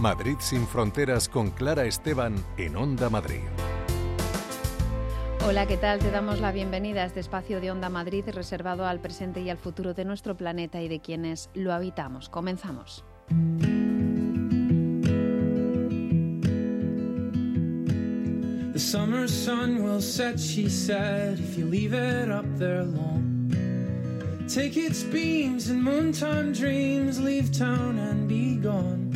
Madrid sin fronteras con Clara Esteban en Onda Madrid. Hola, ¿qué tal? Te damos la bienvenida a este espacio de Onda Madrid reservado al presente y al futuro de nuestro planeta y de quienes lo habitamos. Comenzamos. The summer sun will set, she said, if you leave it up there long. Take its beams and moontime dreams, leave town and be gone.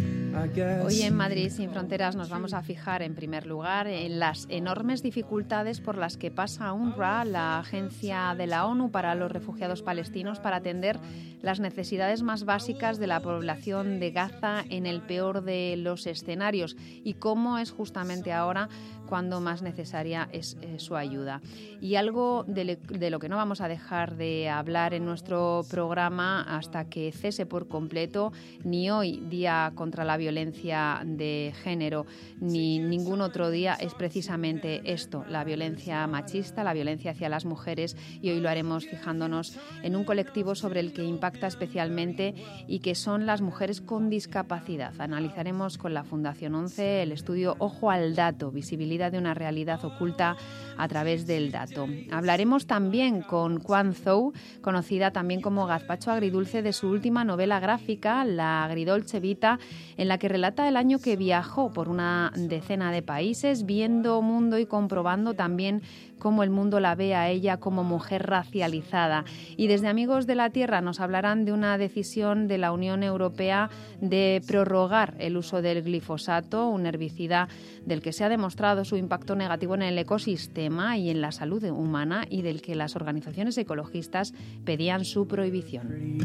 Hoy en Madrid sin fronteras nos vamos a fijar en primer lugar en las enormes dificultades por las que pasa UNRWA, la agencia de la ONU para los refugiados palestinos, para atender las necesidades más básicas de la población de Gaza en el peor de los escenarios. Y cómo es justamente ahora cuando más necesaria es eh, su ayuda. Y algo de, lo que no vamos a dejar de hablar en nuestro programa hasta que cese por completo, ni hoy, Día contra la Violencia de Género, ni ningún otro día, es precisamente esto, la violencia machista, la violencia hacia las mujeres, y hoy lo haremos fijándonos en un colectivo sobre el que impacta especialmente y que son las mujeres con discapacidad. Analizaremos con la Fundación 11 el estudio Ojo al Dato, visibilidad de una realidad oculta a través del dato. Hablaremos también con Quan Zhou, conocida también como Gazpacho Agridulce, de su última novela gráfica, La Agridolce Vita, en la que relata el año que viajó por una decena de países, viendo mundo y comprobando también cómo el mundo la ve a ella como mujer racializada. Y desde Amigos de la Tierra nos hablarán de una decisión de la Unión Europea de prorrogar el uso del glifosato, un herbicida del que se ha demostrado su impacto negativo en el ecosistema y en la salud humana y del que las organizaciones ecologistas pedían su prohibición.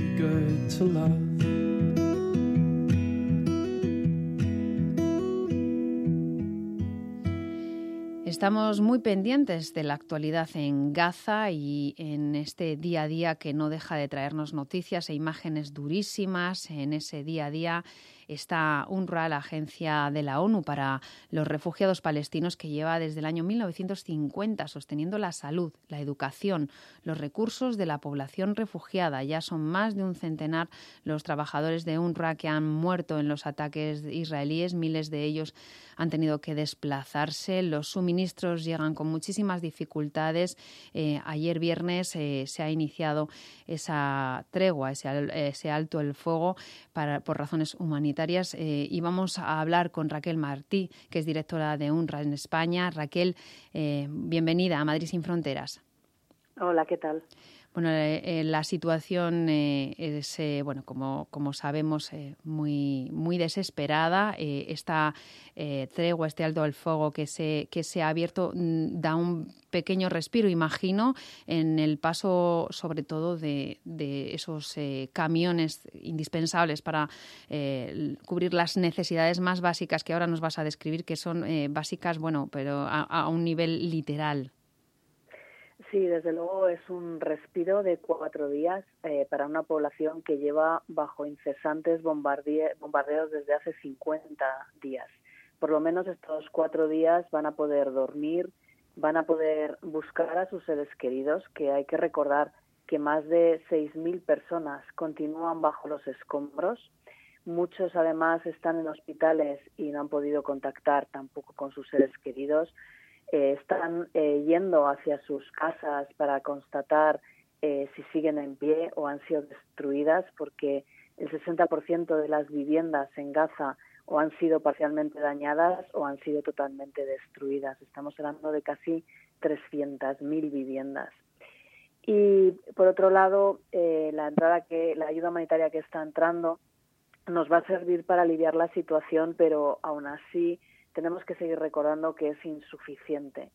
Estamos muy pendientes de la actualidad en Gaza y en este día a día que no deja de traernos noticias e imágenes durísimas en ese día a día está UNRWA, la agencia de la ONU para los refugiados palestinos que lleva desde el año 1950 sosteniendo la salud, la educación, los recursos de la población refugiada. Ya son más de un centenar los trabajadores de UNRWA que han muerto en los ataques israelíes, miles de ellos han tenido que desplazarse, los suministros llegan con muchísimas dificultades. Eh, ayer viernes eh, se ha iniciado esa tregua, ese, alto el fuego para, por razones humanitarias eh, y vamos a hablar con Raquel Martí, que es directora de UNRWA en España. Raquel, bienvenida a Madrid sin Fronteras. Hola, ¿qué tal? Bueno, eh, eh, la situación eh, es, bueno, como, como sabemos, muy, muy desesperada. esta tregua, este alto al fuego que se, que se ha abierto mm, da un pequeño respiro, imagino, en el paso sobre todo de, de esos camiones indispensables para cubrir las necesidades más básicas que ahora nos vas a describir, que son básicas, bueno, pero a un nivel literal. Sí, desde luego es un respiro de cuatro días eh, para una población que lleva bajo incesantes bombardeos desde hace 50 días. Por lo menos estos cuatro días van a poder dormir, van a poder buscar a sus seres queridos, que hay que recordar que más de 6.000 personas continúan bajo los escombros. Muchos además están en hospitales y no han podido contactar tampoco con sus seres queridos. Eh, están eh, yendo hacia sus casas para constatar eh, si siguen en pie o han sido destruidas, porque el 60% de las viviendas en Gaza o han sido parcialmente dañadas o han sido totalmente destruidas. Estamos hablando de casi 300.000 viviendas. Y por otro lado, la entrada que la ayuda humanitaria que está entrando nos va a servir para aliviar la situación, pero aún así tenemos que seguir recordando que es insuficiente.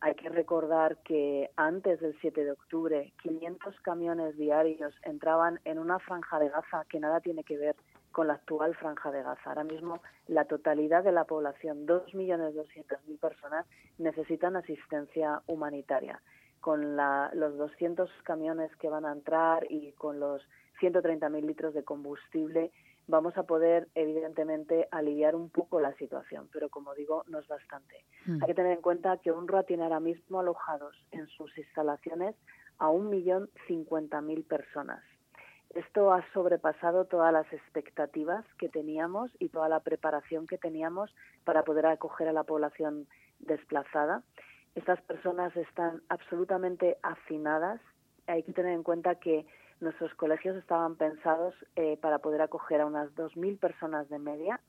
Hay que recordar que antes del 7 de octubre 500 camiones diarios entraban en una franja de Gaza que nada tiene que ver con la actual franja de Gaza. Ahora mismo la totalidad de la población, 2.200.000 personas, necesitan asistencia humanitaria. Con los 200 camiones que van a entrar y con los 130.000 litros de combustible, vamos a poder, evidentemente, aliviar un poco la situación, pero como digo, no es bastante. Hmm. Hay que tener en cuenta que UNRWA tiene ahora mismo alojados en sus instalaciones a un millón cincuenta mil personas. Esto ha sobrepasado todas las expectativas que teníamos y toda la preparación que teníamos para poder acoger a la población desplazada. Estas personas están absolutamente afinadas. Hay que tener en cuenta que nuestros colegios estaban pensados eh, para poder acoger a unas 2.000 personas de media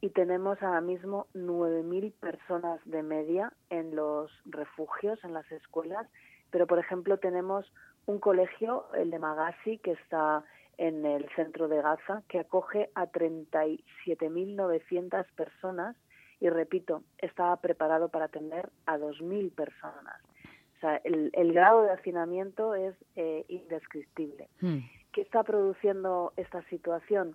y tenemos ahora mismo 9.000 personas de media en los refugios, en las escuelas, pero por ejemplo tenemos un colegio, el de Magasi, que está en el centro de Gaza, que acoge a 37.900 personas y repito, estaba preparado para atender a 2.000 personas. O sea, el, grado de hacinamiento es eh, indescriptible. Hmm. ¿Qué está produciendo esta situación?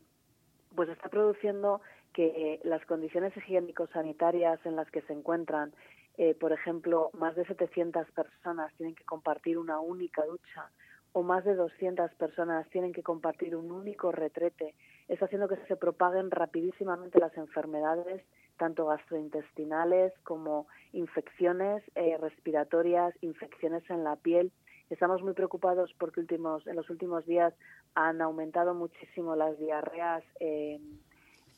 Pues está produciendo que las condiciones higiénico-sanitarias en las que se encuentran, eh, por ejemplo, más de 700 personas tienen que compartir una única ducha o más de 200 personas tienen que compartir un único retrete, está haciendo que se propaguen rapidísimamente las enfermedades, tanto gastrointestinales como infecciones eh, respiratorias, infecciones en la piel. Estamos muy preocupados porque últimos, en los últimos días han aumentado muchísimo las diarreas. Eh,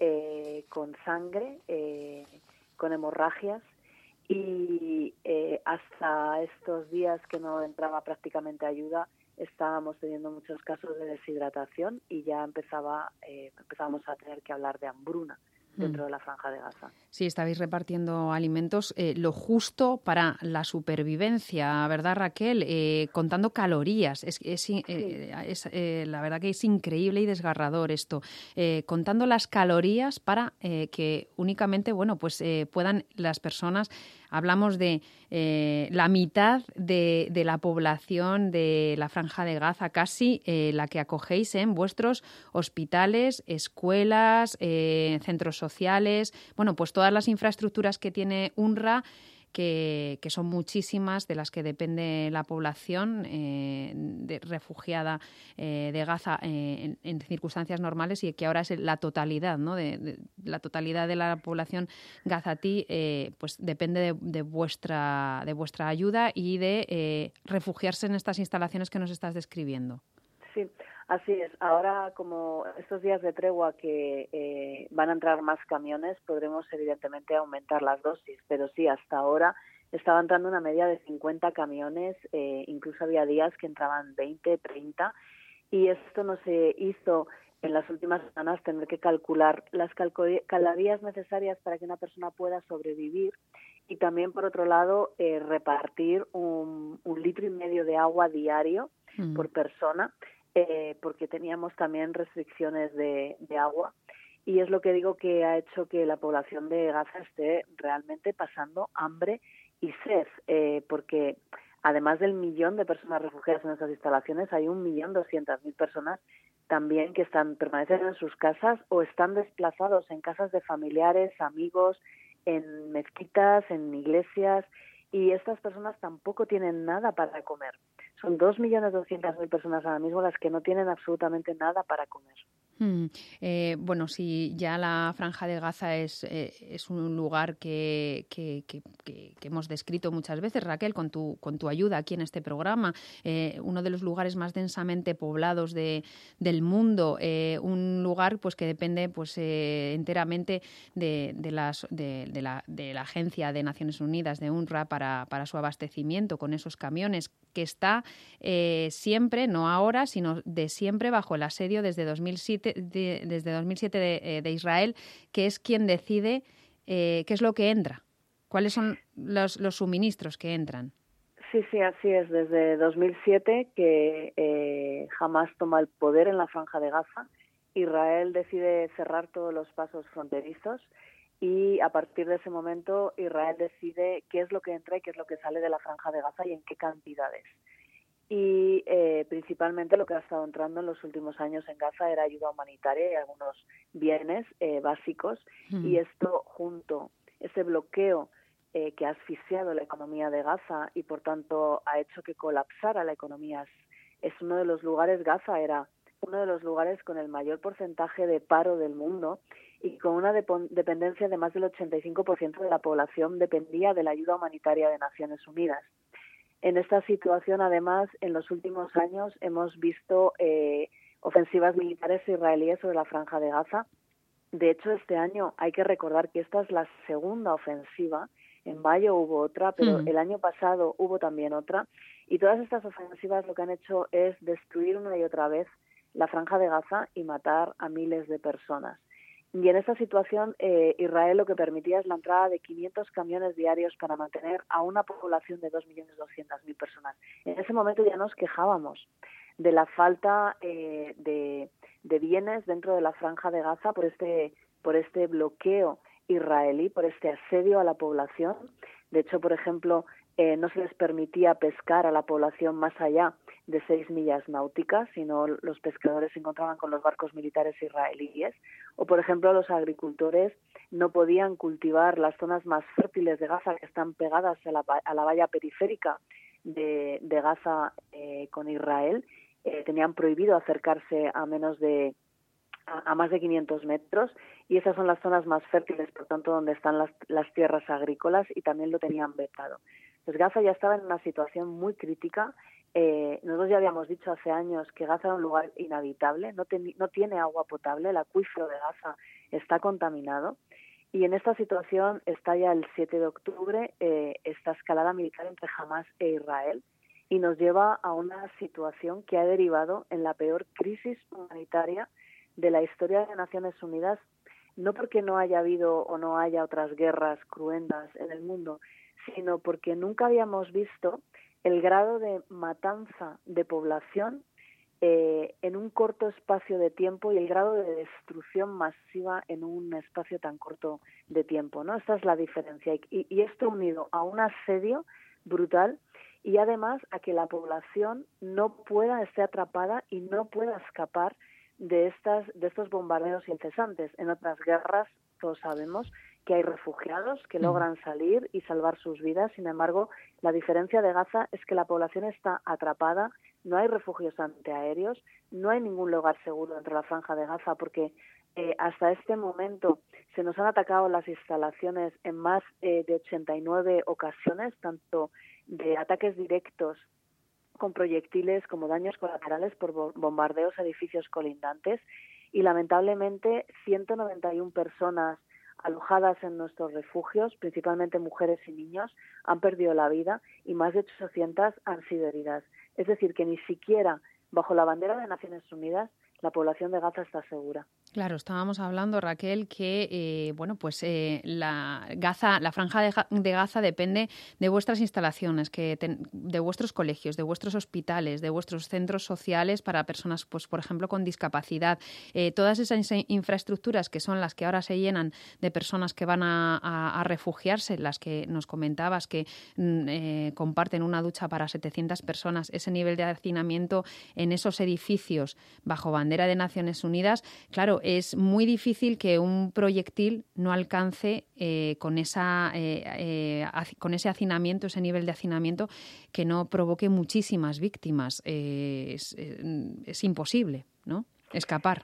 eh, con sangre, eh, con hemorragias y eh, hasta estos días que no entraba prácticamente ayuda estábamos teniendo muchos casos de deshidratación y ya empezaba empezamos a tener que hablar de hambruna dentro mm. de la franja de Gaza. Sí, estabais repartiendo alimentos eh, lo justo para la supervivencia, ¿verdad, Raquel? Eh, contando calorías. Es, es, eh, la verdad que es increíble y desgarrador esto. contando las calorías para que únicamente, bueno, pues puedan las personas Hablamos de eh, la mitad de, la población de la franja de Gaza, casi eh, la que acogéis en vuestros hospitales, escuelas, eh, centros sociales, bueno, pues todas las infraestructuras que tiene UNRWA que, son muchísimas, de las que depende la población eh, de, refugiada eh, de Gaza eh, en, circunstancias normales y que ahora es la totalidad, ¿no? De, la totalidad de la población gazatí, pues depende de, vuestra de vuestra ayuda y de refugiarse en estas instalaciones que nos estás describiendo. Sí. Así es. Ahora, como estos días de tregua que eh, van a entrar más camiones, podremos evidentemente aumentar las dosis. Pero sí, hasta ahora estaba entrando una media de 50 camiones, eh, incluso había días que entraban 20, 30, y esto no se hizo en las últimas semanas tener que calcular las calorías necesarias para que una persona pueda sobrevivir y también, por otro lado, eh, repartir un, litro y medio de agua diario mm. por persona eh, porque teníamos también restricciones de, agua y es lo que digo que ha hecho que la población de Gaza esté realmente pasando hambre y sed, eh, porque además del millón de personas refugiadas en esas instalaciones, hay un millón doscientas mil personas también que están permanecen en sus casas o están desplazados en casas de familiares, amigos, en mezquitas, en iglesias y estas personas tampoco tienen nada para comer. Son 2.200.000 personas ahora mismo las que no tienen absolutamente nada para comer. Hmm. Eh, bueno, si ya la franja de Gaza es, eh, un lugar que, que, que, hemos descrito muchas veces, Raquel, con tu, con tu ayuda aquí en este programa, eh, uno de los lugares más densamente poblados de, del mundo, un lugar pues que depende pues enteramente de, de, las, de, la, de la Agencia de Naciones Unidas, de UNRWA, para, para su abastecimiento con esos camiones, que está siempre, no ahora, sino de siempre bajo el asedio desde 2007 desde 2007 eh, de, Israel, que es quien decide eh, qué es lo que entra, cuáles son los, suministros que entran. Sí, sí, así es. Desde 2007 que eh, Hamas toma el poder en la franja de Gaza, Israel decide cerrar todos los pasos fronterizos y a partir de ese momento Israel decide qué es lo que entra y qué es lo que sale de la franja de Gaza y en qué cantidades y eh, principalmente lo que ha estado entrando en los últimos años en Gaza era ayuda humanitaria y algunos bienes eh, básicos y hmm. esto junto ese bloqueo eh, que ha asfixiado la economía de Gaza y por tanto ha hecho que colapsara la economía es uno de los lugares Gaza era uno de los lugares con el mayor porcentaje de paro del mundo y con una dependencia de más del 85% de la población dependía de la ayuda humanitaria de Naciones Unidas. En esta situación, además, en los últimos años hemos visto eh, ofensivas militares israelíes sobre la franja de Gaza. De hecho, este año hay que recordar que esta es la segunda ofensiva. En mayo hubo otra, pero mm. el año pasado hubo también otra. Y todas estas ofensivas lo que han hecho es destruir una y otra vez la franja de Gaza y matar a miles de personas. Y en esta situación, eh, Israel lo que permitía es la entrada de 500 camiones diarios para mantener a una población de 2.200.000 personas. En ese momento ya nos quejábamos de la falta eh, de, bienes dentro de la franja de Gaza por este, por este bloqueo israelí, por este asedio a la población. De hecho, por ejemplo, eh, no se les permitía pescar a la población más allá de seis millas náuticas, sino los pescadores se encontraban con los barcos militares israelíes. O, por ejemplo, los agricultores no podían cultivar las zonas más fértiles de Gaza, que están pegadas a la, a la valla periférica de, de Gaza eh, con Israel. Eh, tenían prohibido acercarse a menos de a, más de 500 metros y esas son las zonas más fértiles, por tanto, donde están las, las tierras agrícolas y también lo tenían vetado. Pues Gaza ya estaba en una situación muy crítica eh, nosotros ya habíamos dicho hace años que Gaza era un lugar inhabitable, no, no tiene agua potable, el acuífero de Gaza está contaminado. Y en esta situación está ya el 7 de octubre eh, esta escalada militar entre Hamas e Israel y nos lleva a una situación que ha derivado en la peor crisis humanitaria de la historia de Naciones Unidas, no porque no haya habido o no haya otras guerras cruentas en el mundo, sino porque nunca habíamos visto el grado de matanza de población eh, en un corto espacio de tiempo y el grado de destrucción masiva en un espacio tan corto de tiempo, ¿no? Esta es la diferencia. Y, esto unido a un asedio brutal y además a que la población no pueda estar atrapada y no pueda escapar de estas de estos bombardeos incesantes. En otras guerras, todos sabemos que hay refugiados que logran salir y salvar sus vidas. Sin embargo, la diferencia de Gaza es que la población está atrapada, no hay refugios antiaéreos, no hay ningún lugar seguro dentro de la franja de Gaza porque eh, hasta este momento se nos han atacado las instalaciones en más eh, de 89 ocasiones, tanto de ataques directos con proyectiles como daños colaterales por bombardeos a edificios colindantes y lamentablemente 191 personas alojadas en nuestros refugios, principalmente mujeres y niños, han perdido la vida y más de 800 han sido heridas. Es decir, que ni siquiera bajo la bandera de Naciones Unidas la población de Gaza está segura. Claro, estábamos hablando, Raquel, que eh, bueno, pues eh, la Gaza, la franja de, Gaza depende de vuestras instalaciones, que de vuestros colegios, de vuestros hospitales, de vuestros centros sociales para personas, pues por ejemplo, con discapacidad. Eh, todas esas infraestructuras que son las que ahora se llenan de personas que van a, refugiarse, las que nos comentabas que mm, comparten una ducha para 700 personas, ese nivel de hacinamiento en esos edificios bajo bandera de Naciones Unidas, claro, es muy difícil que un proyectil no alcance eh, con, esa, eh, eh, con ese hacinamiento, ese nivel de hacinamiento, que no provoque muchísimas víctimas. Es, es, imposible, ¿no? Escapar.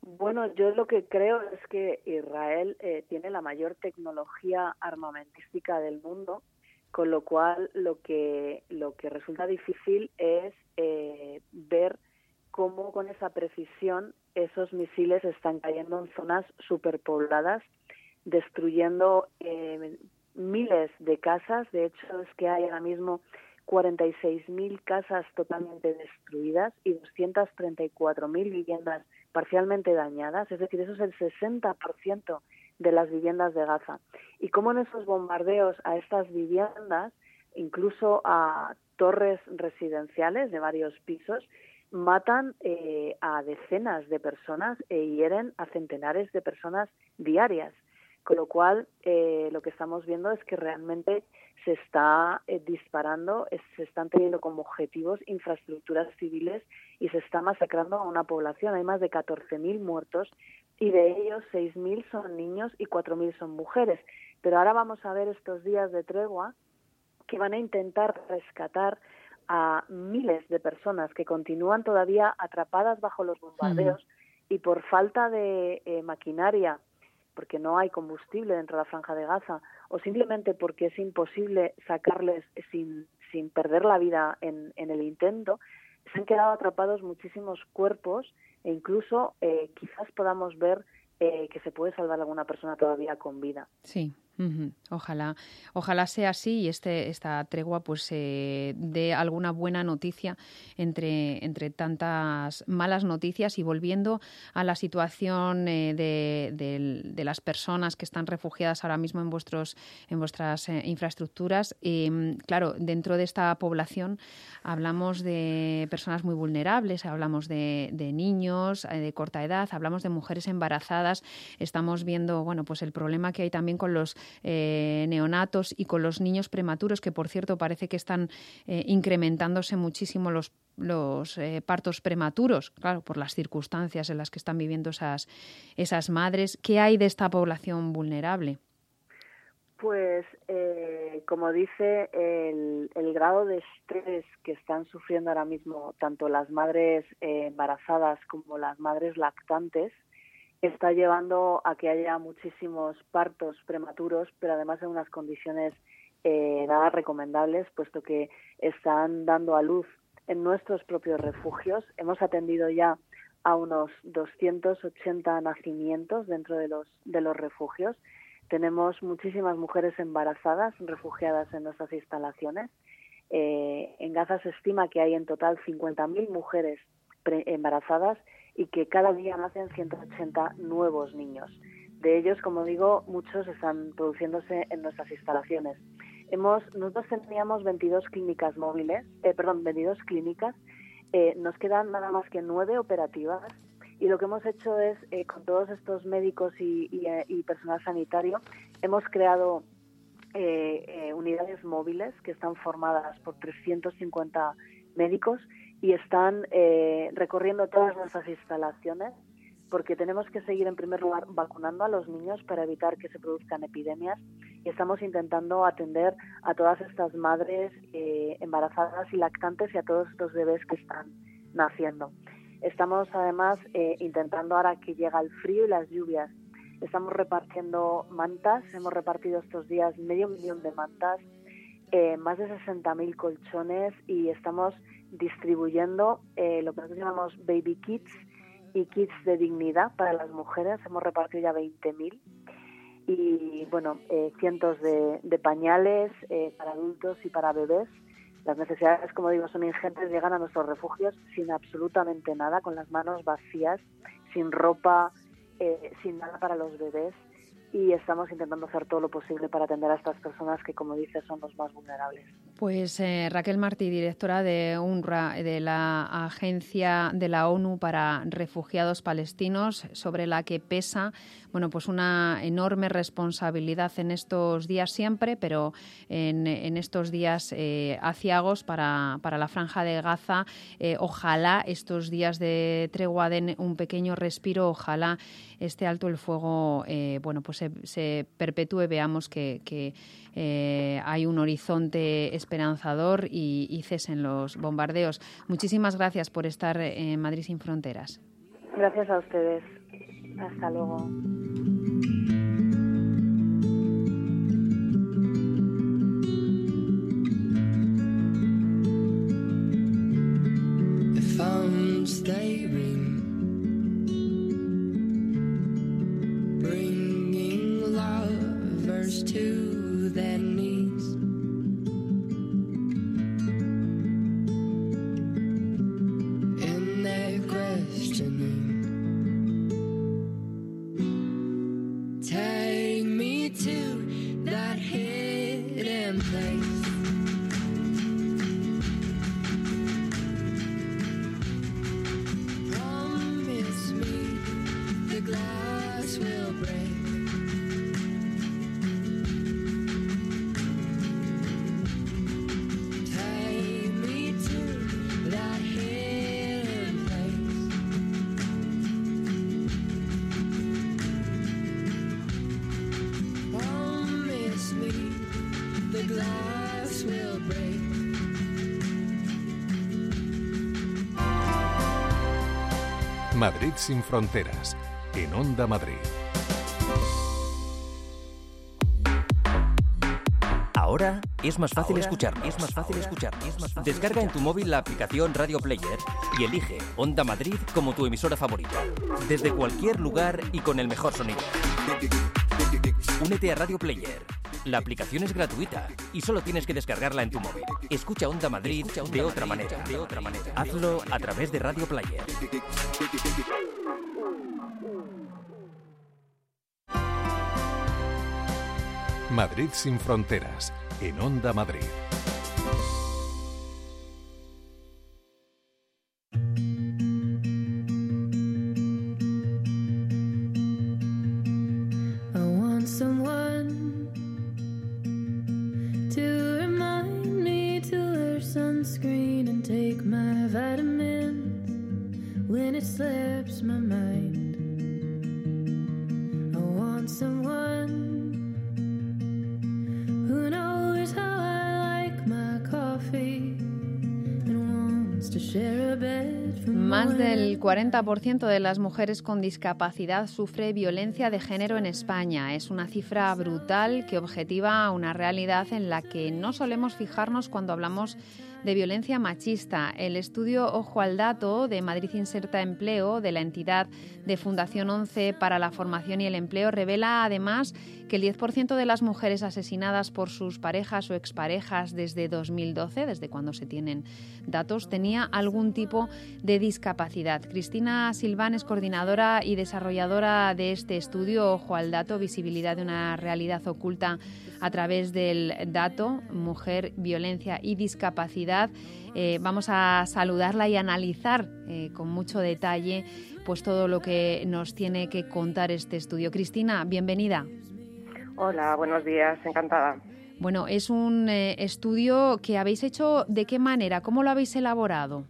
Bueno, yo lo que creo es que Israel tiene la mayor tecnología armamentística del mundo, con lo cual lo que lo que resulta difícil es ver cómo con esa precisión esos misiles están cayendo en zonas superpobladas, destruyendo eh, miles de casas. De hecho, es que hay ahora mismo 46.000 casas totalmente destruidas y 234.000 viviendas parcialmente dañadas. Es decir, eso es el 60% de las viviendas de Gaza. Y cómo en esos bombardeos a estas viviendas, incluso a torres residenciales de varios pisos, matan eh, a decenas de personas e hieren a centenares de personas diarias. Con lo cual, eh, lo que estamos viendo es que realmente se está eh, disparando, se están teniendo como objetivos infraestructuras civiles y se está masacrando a una población. Hay más de 14.000 muertos y de ellos 6.000 son niños y 4.000 son mujeres. Pero ahora vamos a ver estos días de tregua que van a intentar rescatar a miles de personas que continúan todavía atrapadas bajo los bombardeos y por falta de eh, maquinaria, porque no hay combustible dentro de la franja de Gaza, o simplemente porque es imposible sacarles sin, sin perder la vida en, en el intento, se han quedado atrapados muchísimos cuerpos e incluso eh, quizás podamos ver eh, que se puede salvar alguna persona todavía con vida. Sí, Ojalá, ojalá sea así y este, esta tregua pues eh, dé alguna buena noticia entre, entre tantas malas noticias y volviendo a la situación eh, de, las personas que están refugiadas ahora mismo en vuestros en vuestras eh, infraestructuras. Em, claro, dentro de esta población hablamos de personas muy vulnerables, hablamos de, de niños de corta edad, hablamos de mujeres embarazadas. Estamos viendo bueno pues el problema que hay también con los eh, neonatos y con los niños prematuros, que por cierto parece que están eh, incrementándose muchísimo los, eh, partos prematuros, claro, por las circunstancias en las que están viviendo esas, esas madres. ¿Qué hay de esta población vulnerable? Pues, como dice, el, grado de estrés que están sufriendo ahora mismo tanto las madres embarazadas como las madres lactantes está llevando a que haya muchísimos partos prematuros, pero además en unas condiciones eh, nada recomendables, puesto que están dando a luz en nuestros propios refugios. Hemos atendido ya a unos 280 nacimientos dentro de los, de los refugios. Tenemos muchísimas mujeres embarazadas refugiadas en nuestras instalaciones. Eh, en Gaza se estima que hay en total 50.000 mujeres embarazadas y que cada día nacen 180 nuevos niños. De ellos, como digo, muchos están produciéndose en nuestras instalaciones. Hemos, nosotros teníamos 22 clínicas móviles, eh, perdón, 22 clínicas. Eh, nos quedan nada más que nueve operativas y lo que hemos hecho es, eh, con todos estos médicos y, y, personal sanitario, hemos creado unidades móviles que están formadas por 350 médicos y están eh, recorriendo todas nuestras instalaciones porque tenemos que seguir en primer lugar vacunando a los niños para evitar que se produzcan epidemias. Y estamos intentando atender a todas estas madres eh, embarazadas y lactantes y a todos estos bebés que están naciendo. Estamos además eh, intentando ahora que llega el frío y las lluvias, estamos repartiendo mantas, hemos repartido estos días medio millón de mantas, más de 60.000 colchones y estamos distribuyendo eh, lo que nosotros llamamos baby kits y kits de dignidad para las mujeres. Hemos repartido ya 20.000 y bueno, eh, cientos de, pañales eh, para adultos y para bebés. Las necesidades, como digo, son ingentes. Llegan a nuestros refugios sin absolutamente nada, con las manos vacías, sin ropa, sin nada para los bebés y estamos intentando hacer todo lo posible para atender a estas personas que, como dices, son los más vulnerables. Pues eh, Raquel Martí, directora de UNRWA, de la Agencia de la ONU para Refugiados Palestinos, sobre la que pesa bueno, pues una enorme responsabilidad en estos días siempre, pero en, estos días eh, aciagos para, la franja de Gaza. Eh, ojalá estos días de tregua den un pequeño respiro, ojalá este alto el fuego eh, bueno, pues se, perpetúe, veamos que, hay un horizonte esperanzador y, y cesen los bombardeos. Muchísimas gracias por estar en Madrid sin fronteras. Gracias a ustedes. Hasta luego. Madrid sin fronteras, en Onda Madrid. Ahora es más fácil escuchar, es más fácil escuchar. Descarga en tu móvil la aplicación Radio Player y elige Onda Madrid como tu emisora favorita. Desde cualquier lugar y con el mejor sonido. Únete a Radio Player. La aplicación es gratuita y solo tienes que descargarla en tu móvil. Escucha Onda Madrid de otra manera, de otra manera. Hazlo a través de Radio Player. Madrid sin fronteras, en Onda Madrid. Más del 40% de las mujeres con discapacidad sufre violencia de género en España. Es una cifra brutal que objetiva una realidad en la que no solemos fijarnos cuando hablamos de violencia machista. El estudio Ojo al Dato de Madrid Inserta Empleo de la entidad de Fundación 11 para la Formación y el Empleo revela además que el 10% de las mujeres asesinadas por sus parejas o exparejas desde 2012, desde cuando se tienen datos, tenía algún tipo de discapacidad. Cristina Silván es coordinadora y desarrolladora de este estudio Ojo al Dato, visibilidad de una realidad oculta a través del dato, mujer, violencia y discapacidad. Eh, vamos a saludarla y analizar eh, con mucho detalle pues todo lo que nos tiene que contar este estudio. Cristina, bienvenida. Hola, buenos días, encantada. Bueno, es un eh, estudio que habéis hecho de qué manera, cómo lo habéis elaborado.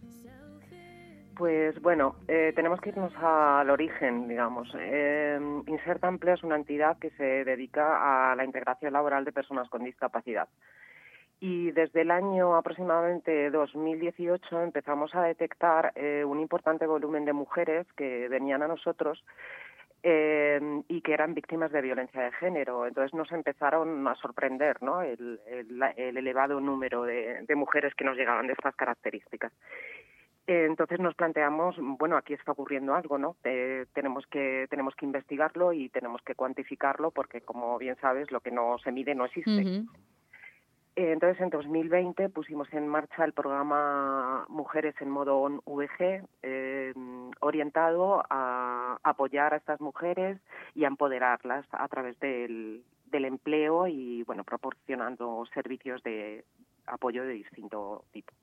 Pues bueno, eh, tenemos que irnos al origen, digamos. Eh, Inserta Empleo es una entidad que se dedica a la integración laboral de personas con discapacidad. Y desde el año aproximadamente 2018 empezamos a detectar eh, un importante volumen de mujeres que venían a nosotros eh, y que eran víctimas de violencia de género. Entonces nos empezaron a sorprender ¿no? el, elevado número de, mujeres que nos llegaban de estas características. Eh, entonces nos planteamos, bueno, aquí está ocurriendo algo, ¿no? Tenemos que tenemos que investigarlo y tenemos que cuantificarlo porque, como bien sabes, lo que no se mide no existe. Eh, entonces, en 2020 pusimos en marcha el programa Mujeres en modo VG, orientado a apoyar a estas mujeres y a empoderarlas a través del, del empleo y, bueno, proporcionando servicios de apoyo de distinto tipo.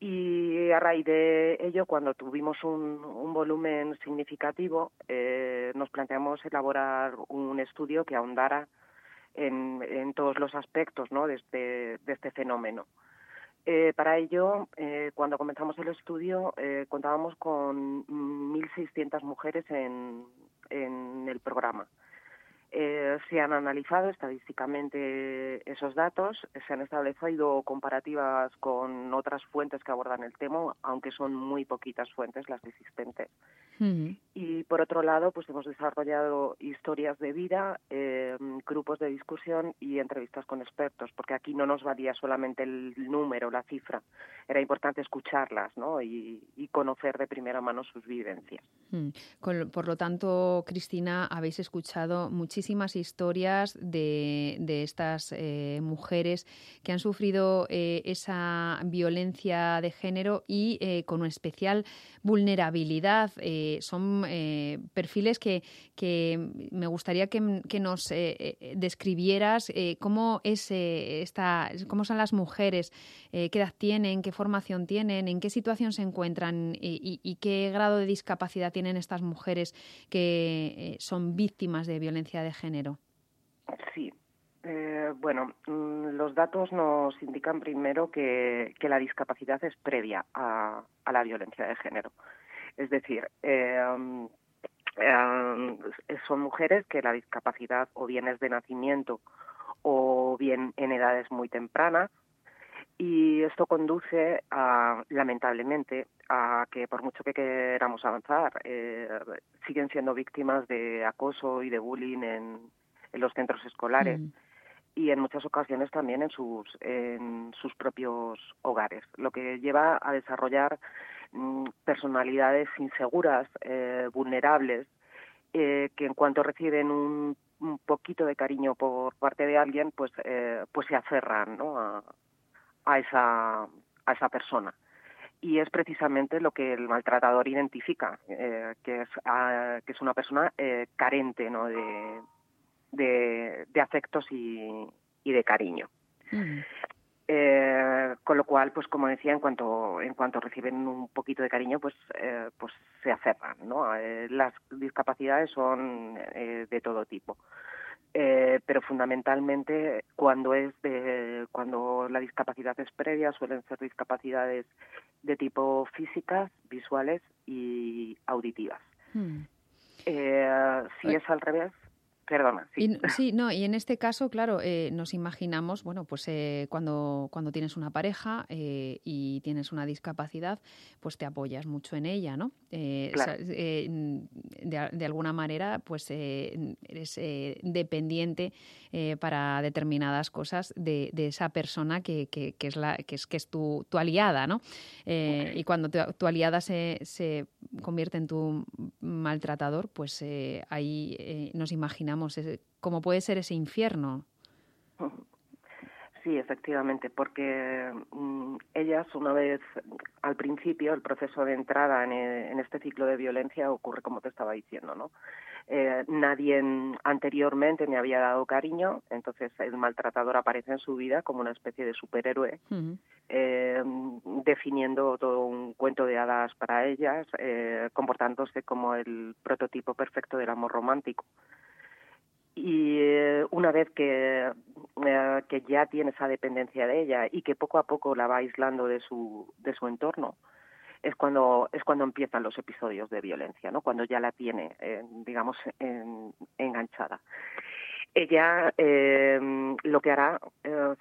Y a raíz de ello, cuando tuvimos un, volumen significativo, eh, nos planteamos elaborar un estudio que ahondara en, todos los aspectos ¿no? de, este, de este fenómeno. Eh, para ello, eh, cuando comenzamos el estudio, contábamos con 1.600 mujeres en, en el programa. Eh, se han analizado estadísticamente esos datos, se han establecido comparativas con otras fuentes que abordan el tema, aunque son muy poquitas fuentes las existentes. Y por otro lado, pues hemos desarrollado historias de vida, eh, grupos de discusión y entrevistas con expertos, porque aquí no nos valía solamente el número, la cifra, era importante escucharlas ¿no? y, conocer de primera mano sus vivencias. por lo tanto, Cristina, habéis escuchado muchísimas historias de, estas eh, mujeres que han sufrido eh, esa violencia de género y con una especial vulnerabilidad. son eh, perfiles que, me gustaría que, nos eh, eh, describieras cómo, es, esta, cómo son las mujeres, qué edad tienen, qué formación tienen, en qué situación se encuentran y, qué grado de discapacidad tienen estas mujeres que son víctimas de violencia de género. Sí, bueno, mm, los datos nos indican primero que, la discapacidad es previa a, la violencia de género. Es decir, eh, eh, son mujeres que la discapacidad o bien es de nacimiento o bien en edades muy tempranas y esto conduce a, lamentablemente a que por mucho que queramos avanzar eh, siguen siendo víctimas de acoso y de bullying en, los centros escolares. Mm. y en muchas ocasiones también en sus, en sus propios hogares, lo que lleva a desarrollar mm, personalidades inseguras, eh, vulnerables, eh, que en cuanto reciben un, poquito de cariño por parte de alguien, pues, eh, pues se aferran ¿no? a, a, esa, a esa persona y es precisamente lo que el maltratador identifica, eh, que, es, que es una persona eh, carente ¿no? de, de, afectos y, y, de cariño. Eh, con lo cual, pues como decía, en cuanto en cuanto reciben un poquito de cariño, pues pues se aferran, ¿no? las discapacidades son de todo tipo. Eh, pero fundamentalmente cuando es de, cuando la discapacidad es previa suelen ser discapacidades de tipo físicas, visuales y auditivas. Hmm. Eh, si es al revés, Perdona, sí. Y, sí, no, y en este caso, claro, eh, nos imaginamos, bueno, pues eh, cuando, cuando tienes una pareja eh, y tienes una discapacidad, pues te apoyas mucho en ella, ¿no? de, de, alguna manera, pues eres dependiente para determinadas cosas de, de esa persona que, que, que, es, la, que, es, que es tu, tu aliada, ¿no? y cuando tu, aliada se, se convierte en tu maltratador, pues ahí nos imaginamos cómo puede ser ese infierno. Sí, efectivamente, porque mm, ellas, una vez al principio, el proceso de entrada en, este ciclo de violencia ocurre como te estaba diciendo, ¿no? Eh, nadie anteriormente me había dado cariño, entonces el maltratador aparece en su vida como una especie de superhéroe, eh, definiendo todo un cuento de hadas para ellas, eh, comportándose como el prototipo perfecto del amor romántico y eh, una vez que, eh, que ya tiene esa dependencia de ella y que poco a poco la va aislando de su, de su entorno, es cuando, es cuando empiezan los episodios de violencia, ¿no? cuando ya la tiene, eh, digamos, enganchada. Ella lo que hará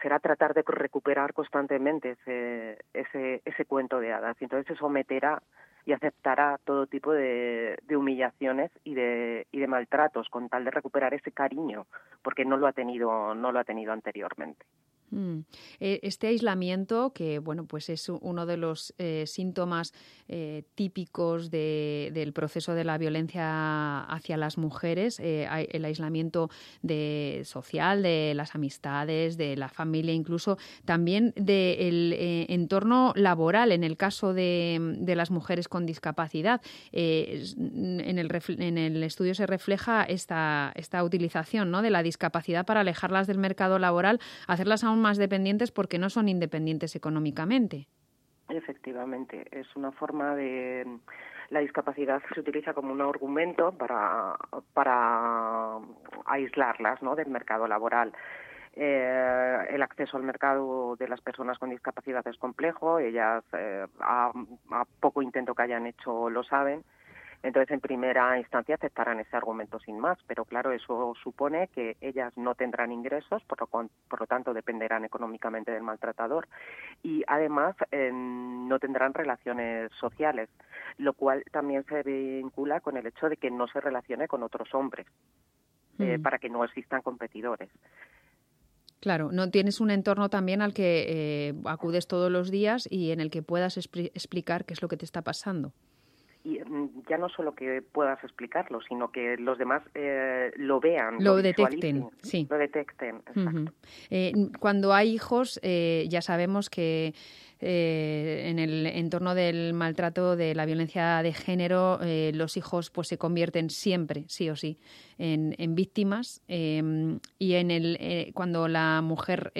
será tratar de recuperar constantemente ese, ese, ese cuento de hadas. Entonces se someterá y aceptará todo tipo de, humillaciones y de, y de maltratos con tal de recuperar ese cariño porque no lo ha tenido no lo ha tenido anteriormente. Mm. E, este aislamiento, que bueno, pues es uno de los eh, síntomas eh, típicos del proceso de la violencia hacia las mujeres, eh, el aislamiento de, social, de las amistades, de la familia, incluso también del entorno laboral, en el caso de, las mujeres con discapacidad. en, el, en el estudio se refleja esta, esta utilización ¿no? de la discapacidad para alejarlas del mercado laboral, hacerlas aún más dependientes porque no son independientes económicamente. Efectivamente, es una forma de la discapacidad se utiliza como un argumento para para aislarlas, ¿no? del mercado laboral. Eh, el acceso al mercado de las personas con discapacidad es complejo, ellas eh, a, poco intento que hayan hecho lo saben entonces, en primera instancia aceptarán ese argumento sin más, pero claro, eso supone que ellas no tendrán ingresos, por lo, por lo tanto dependerán económicamente del maltratador y además eh, no tendrán relaciones sociales, lo cual también se vincula con el hecho de que no se relacione con otros hombres, eh, mm. para que no existan competidores. Claro, no tienes un entorno también al que eh, acudes todos los días y en el que puedas explicar qué es lo que te está pasando y mm, ya no solo que puedas explicarlo, sino que los demás eh, lo vean, lo, detecten, sí. Lo detecten, eh, cuando hay hijos, eh, ya sabemos que en el entorno del maltrato, de la violencia de género, los hijos pues se convierten siempre, sí o sí, en, en víctimas. Em, y en el cuando la mujer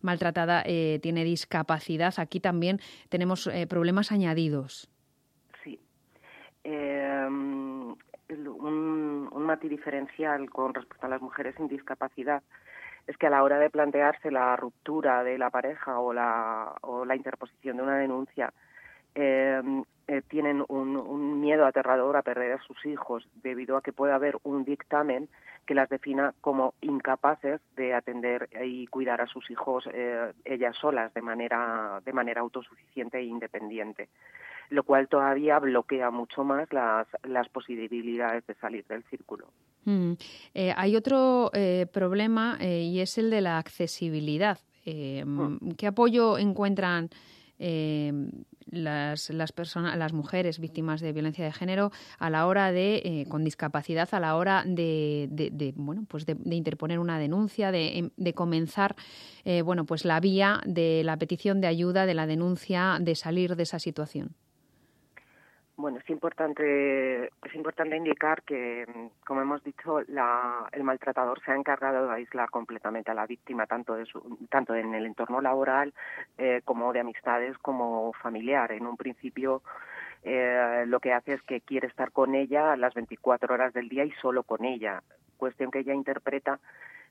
maltratada tiene discapacidad, aquí también tenemos problemas añadidos eh, un, un matiz diferencial con respecto a las mujeres sin discapacidad es que a la hora de plantearse la ruptura de la pareja o la, o la interposición de una denuncia, em, eh, tienen un, un, miedo aterrador a perder a sus hijos debido a que puede haber un dictamen que las defina como incapaces de atender y cuidar a sus hijos eh, ellas solas de manera de manera autosuficiente e independiente lo cual todavía bloquea mucho más las, las posibilidades de salir del círculo. Mm. Eh, hay otro problema y es el de la accesibilidad. Mm. ¿Qué apoyo encuentran las, las personas, las mujeres víctimas de violencia de género a la hora de, con discapacidad, a la hora de, de, bueno, pues de, interponer una denuncia, de, em, de comenzar, bueno, pues la vía de la petición de ayuda, de la denuncia, de salir de esa situación? Bueno, es importante, es importante indicar que, como hemos dicho, la, el maltratador se ha encargado de aislar completamente a la víctima, tanto, de su, tanto en el entorno laboral eh, como de amistades, como familiar. En un principio, eh, lo que hace es que quiere estar con ella las 24 horas del día y solo con ella, cuestión que ella interpreta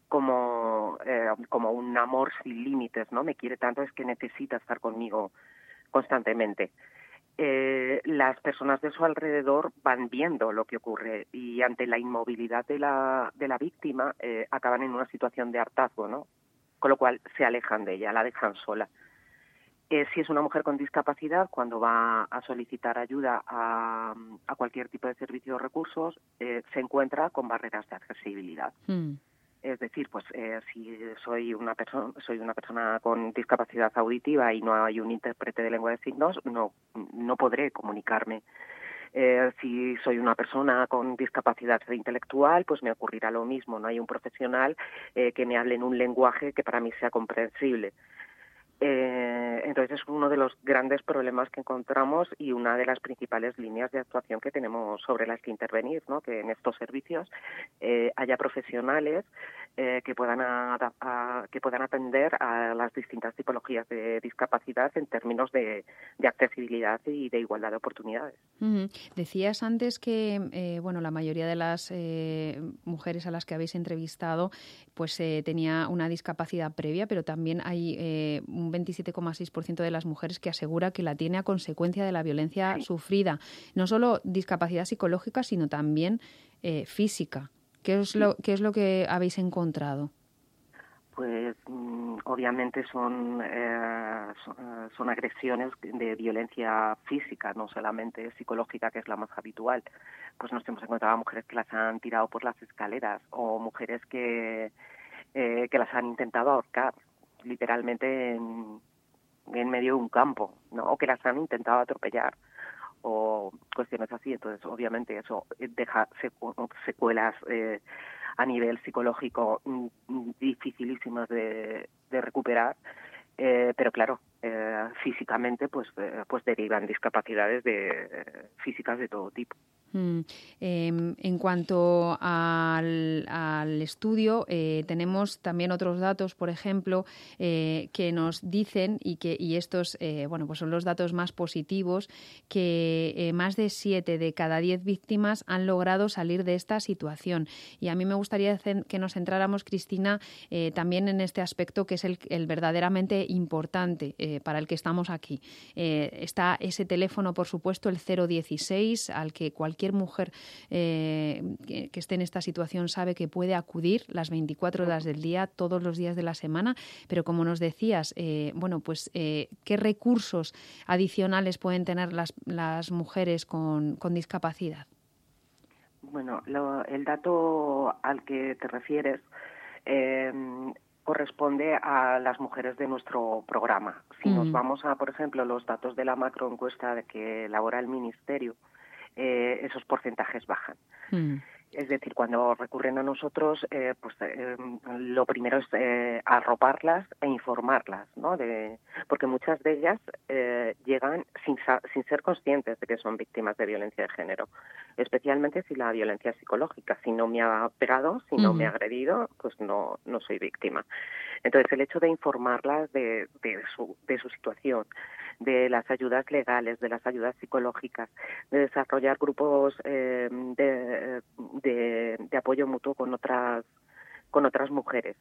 como, eh, como un amor sin límites, ¿no? Me quiere tanto es que necesita estar conmigo constantemente eh, las personas de su alrededor van viendo lo que ocurre y ante la inmovilidad de la, de la víctima eh, acaban en una situación de hartazgo, ¿no? Con lo cual se alejan de ella, la dejan sola. Eh, si es una mujer con discapacidad, cuando va a solicitar ayuda a, a cualquier tipo de servicio o recursos, eh, se encuentra con barreras de accesibilidad. Mm. Es decir, pues eh, si soy una persona soy una persona con discapacidad auditiva y no hay un intérprete de lengua de signos, no no podré comunicarme. Eh, si soy una persona con discapacidad intelectual, pues me ocurrirá lo mismo. No hay un profesional eh, que me hable en un lenguaje que para mí sea comprensible. Eh, entonces es uno de los grandes problemas que encontramos y una de las principales líneas de actuación que tenemos sobre las que intervenir, ¿no? que en estos servicios eh, haya profesionales eh, que puedan que puedan atender a las distintas tipologías de discapacidad en términos de, accesibilidad y de igualdad de oportunidades. Decías antes que eh, bueno la mayoría de las mujeres a las que habéis entrevistado pues tenía una discapacidad previa, pero también hay un 27,6% de las mujeres que asegura que la tiene a consecuencia de la violencia sufrida. No solo discapacidad psicológica, sino también eh, física. ¿Qué es, lo, ¿Qué es lo que habéis encontrado? Pues mm, obviamente son, eh, eh, son, agresiones de violencia física, no solamente psicológica, que es la más habitual. Pues nos hemos encontrado mujeres que las han tirado por las escaleras o mujeres que, que las han intentado ahorcar literalmente en, medio de un campo, ¿no? O que las han intentado atropellar o cuestiones así. Entonces, obviamente, eso deja secuelas eh, a nivel psicológico mm, dificilísimas de, de recuperar. Eh, pero claro, eh, físicamente pues, eh, pues derivan discapacidades de, eh, físicas de todo tipo. Mm. Em, en cuanto al, estudio, eh, tenemos también otros datos, por ejemplo, eh, que nos dicen y que y estos, eh, bueno, pues son los datos más positivos, que más de siete de cada diez víctimas han logrado salir de esta situación. Y a mí me gustaría que nos centráramos, Cristina, también en este aspecto que es el, el verdaderamente importante para el que estamos aquí. está ese teléfono, por supuesto, el 016, al que cualquier cualquier mujer eh, que, esté en esta situación sabe que puede acudir las 24 horas del día, todos los días de la semana, pero como nos decías, eh, bueno, pues eh, qué recursos adicionales pueden tener las, las mujeres con, con discapacidad. Bueno, el dato al que te refieres corresponde a las mujeres de nuestro programa. Si nos vamos a, por ejemplo, los datos de la macroencuesta que elabora el Ministerio, eh, esos porcentajes bajan. Mm. Es decir, cuando recurren a nosotros, eh, pues eh, lo primero es eh, arroparlas e informarlas, ¿no? De, porque muchas de ellas eh, llegan sin, sin ser conscientes de que son víctimas de violencia de género, especialmente si la violencia es psicológica. Si no me ha pegado, si no me ha agredido, pues no, no soy víctima. Entonces, el hecho de informarlas de, de, su, de su situación, de las ayudas legales, de las ayudas psicológicas, de desarrollar grupos eh, de, de, apoyo mutuo con otras con otras mujeres.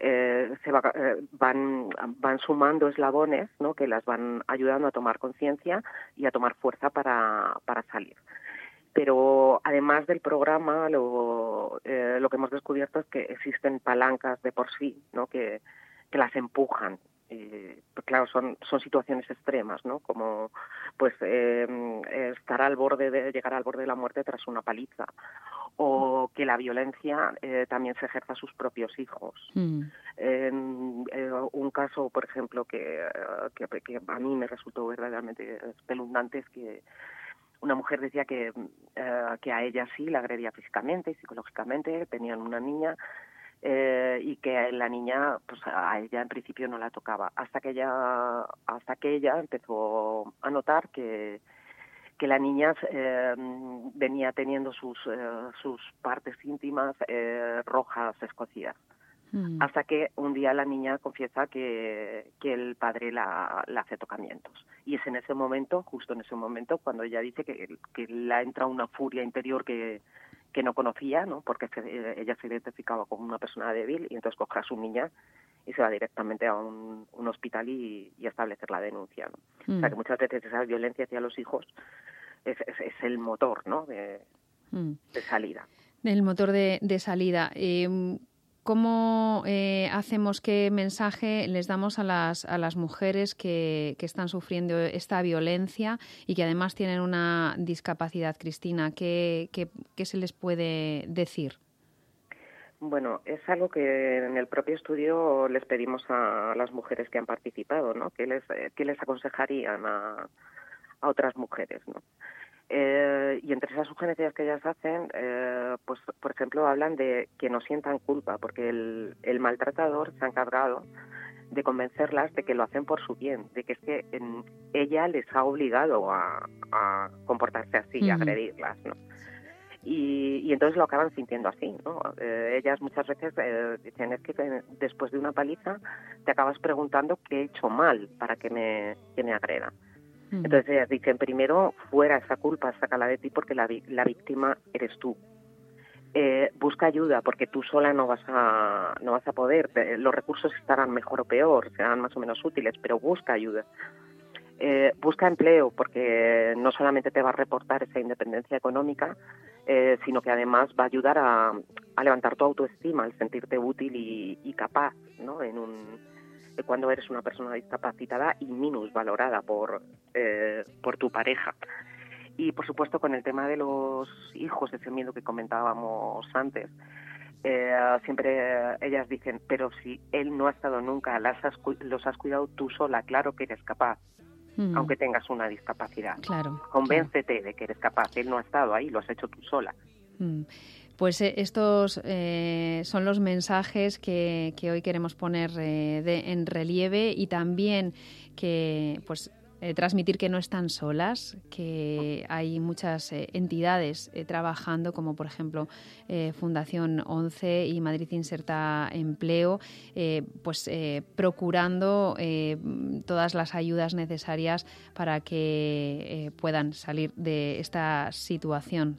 Eh, se eh, van, van sumando eslabones que las van ayudando a tomar conciencia y a tomar fuerza para, salir. Pero además del programa, lo, lo que hemos descubierto es que existen palancas de por sí que las empujan pues claro, son, son situaciones extremas, ¿no? Como pues em, estar al borde de llegar al borde de la muerte tras una paliza o que la violencia eh, también se ejerza a sus propios hijos. Mm. En, eh, un caso, por ejemplo, que, que, a mí me resultó verdaderamente espeluznante es que una mujer decía que, eh, que a ella sí la agredía físicamente y psicológicamente, tenían una niña eh, y que la niña pues a ella en principio no la tocaba. Hasta que ella hasta que ella empezó a notar que que la niña eh, venía teniendo sus eh, sus partes íntimas eh, rojas escocidas. Mm. hasta que un día la niña confiesa que, que el padre la, la, hace tocamientos. Y es en ese momento justo en ese momento cuando ella dice que, que la entra una furia interior que que no conocía, ¿no? porque eh, ella se identificaba como una persona débil y entonces coge a su niña y se va directamente a un, hospital y, y, establecer la denuncia. ¿no? O sea que mm. muchas veces esa violencia hacia los hijos es, es, el motor ¿no? de, mm. de salida. El motor de, de salida. Eh, ¿Cómo eh, hacemos qué mensaje les damos a las, a las mujeres que, que, están sufriendo esta violencia y que además tienen una discapacidad, Cristina? ¿Qué, qué, se les puede decir? Bueno, es algo que en el propio estudio les pedimos a las mujeres que han participado, ¿no? ¿Qué les, qué les aconsejarían a, a otras mujeres, ¿no? Eh, y entre esas sugerencias que ellas hacen, eh, pues por ejemplo hablan de que no sientan culpa, porque el, el, maltratador se ha encargado de convencerlas de que lo hacen por su bien, de que es que en, ella les ha obligado a, a comportarse así y agredirlas, ¿no? Y, y, entonces lo acaban sintiendo así, ¿no? Eh, ellas muchas veces eh, dicen, es que después de una paliza te acabas preguntando qué he hecho mal para que me, que me agreda. Entonces ellas dicen, primero, fuera esa culpa, sácala de ti porque la, la víctima eres tú. Eh, busca ayuda porque tú sola no vas a no vas a poder. Los recursos estarán mejor o peor serán más o menos útiles pero busca ayuda. Eh, busca empleo porque no solamente te va a reportar esa independencia económica eh, sino que además va a ayudar a, a levantar tu autoestima al sentirte útil y, y capaz no en un cuando eres una persona discapacitada y valorada por, eh, por tu pareja. Y por supuesto con el tema de los hijos, ese miedo que comentábamos antes, eh, siempre ellas dicen, pero si él no ha estado nunca, las los has cuidado tú sola, claro que eres capaz, mm. aunque tengas una discapacidad. Claro. Convéncete de que eres capaz, él no ha estado ahí, lo has hecho tú sola. Mm. Pues eh, estos eh, son los mensajes que, hoy queremos poner eh, en relieve y también que pues transmitir que no están solas, que hay muchas entidades trabajando, como por ejemplo Fundación 11 y Madrid Inserta Empleo, pues procurando todas las ayudas necesarias para que puedan salir de esta situación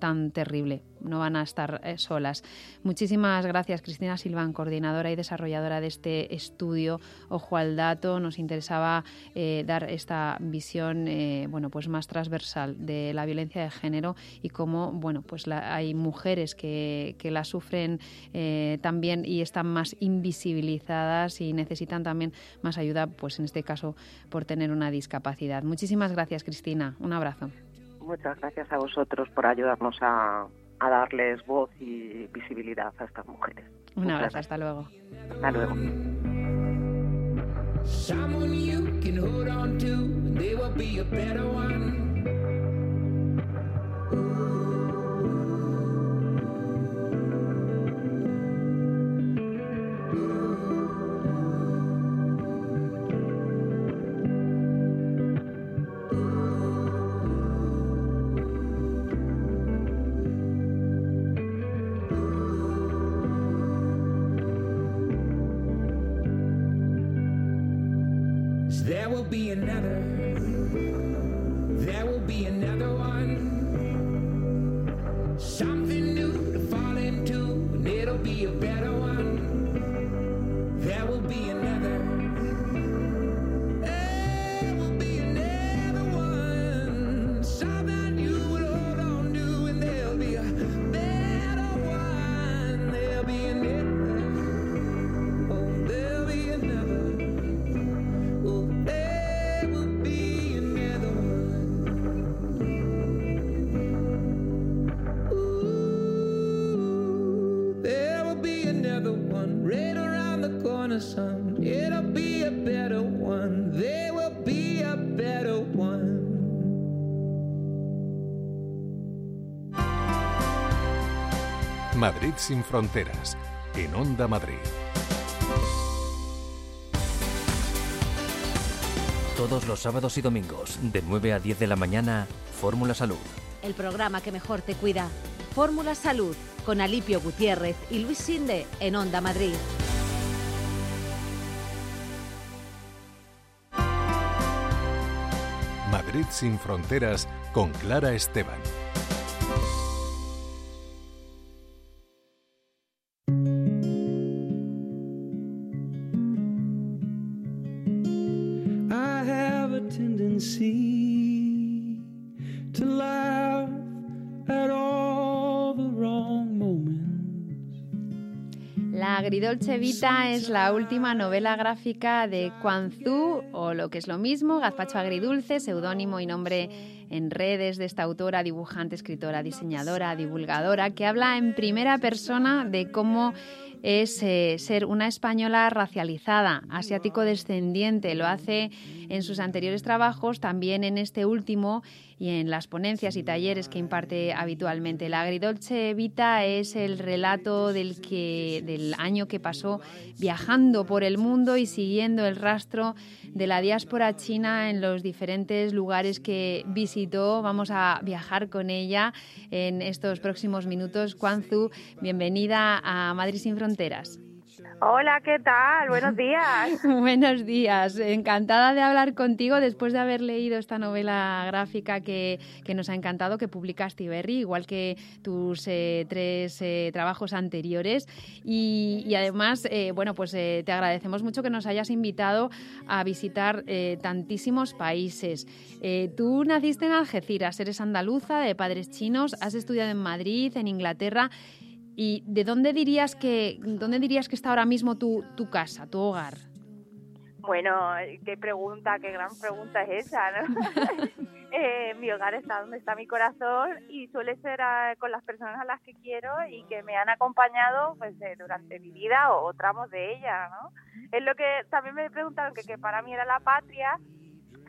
tan terrible. No van a estar solas. Muchísimas gracias, Cristina Silván, coordinadora y desarrolladora de este estudio Ojo al Dato. Nos interesaba dar esta visión eh, bueno, pues más transversal de la violencia de género y cómo bueno, pues hay mujeres que, que la sufren eh, también y están más invisibilizadas y necesitan también más ayuda, pues en este caso por tener una discapacidad. Muchísimas gracias, Cristina. Un abrazo. Muchas gracias a vosotros por ayudarnos a, a darles voz y visibilidad a estas mujeres. Un abrazo, hasta luego. Hasta luego. Someone you can hold on to, they will be a better one. Madrid sin fronteras, en Onda Madrid. Todos los sábados y domingos, de 9 a 10 de la mañana, Fórmula Salud. El programa que mejor te cuida. Fórmula Salud, con Alipio Gutiérrez y Luis Sinde, en Onda Madrid. Madrid sin fronteras, con Clara Esteban. Agridolce Vita es la última novela gráfica de Zu, o lo que es lo mismo, Gazpacho Agridulce, seudónimo y nombre en redes de esta autora, dibujante, escritora, diseñadora, divulgadora, que habla en primera persona de cómo es eh, ser una española racializada, asiático descendiente. Lo hace en sus anteriores trabajos, también en este último y en las ponencias y talleres que imparte habitualmente. La Agridolce Vita es el relato del, que, del año que pasó viajando por el mundo y siguiendo el rastro de la diáspora china en los diferentes lugares que visitó. Vamos a viajar con ella en estos próximos minutos. Zu, bienvenida a Madrid sin Fronteras. Hola, ¿qué tal? Buenos días. Buenos días. Encantada de hablar contigo después de haber leído esta novela gráfica que, que nos ha encantado, que publicaste, Iberri, igual que tus eh, tres eh, trabajos anteriores. Y, y además, eh, bueno, pues te agradecemos mucho que nos hayas invitado a visitar tantísimos países. tú naciste en Algeciras, eres andaluza, de padres chinos, has estudiado en Madrid, en Inglaterra. ¿Y de dónde dirías que, dónde dirías que está ahora mismo tu, tu casa, tu hogar? Bueno, qué pregunta, qué gran pregunta es esa, ¿no? eh, mi hogar está donde está mi corazón y suele ser uh, con las personas a las que quiero y que me han acompañado pues eh, durante mi vida o, o, tramos de ella, ¿no? Es lo que también me preguntaron que, que para mí era la patria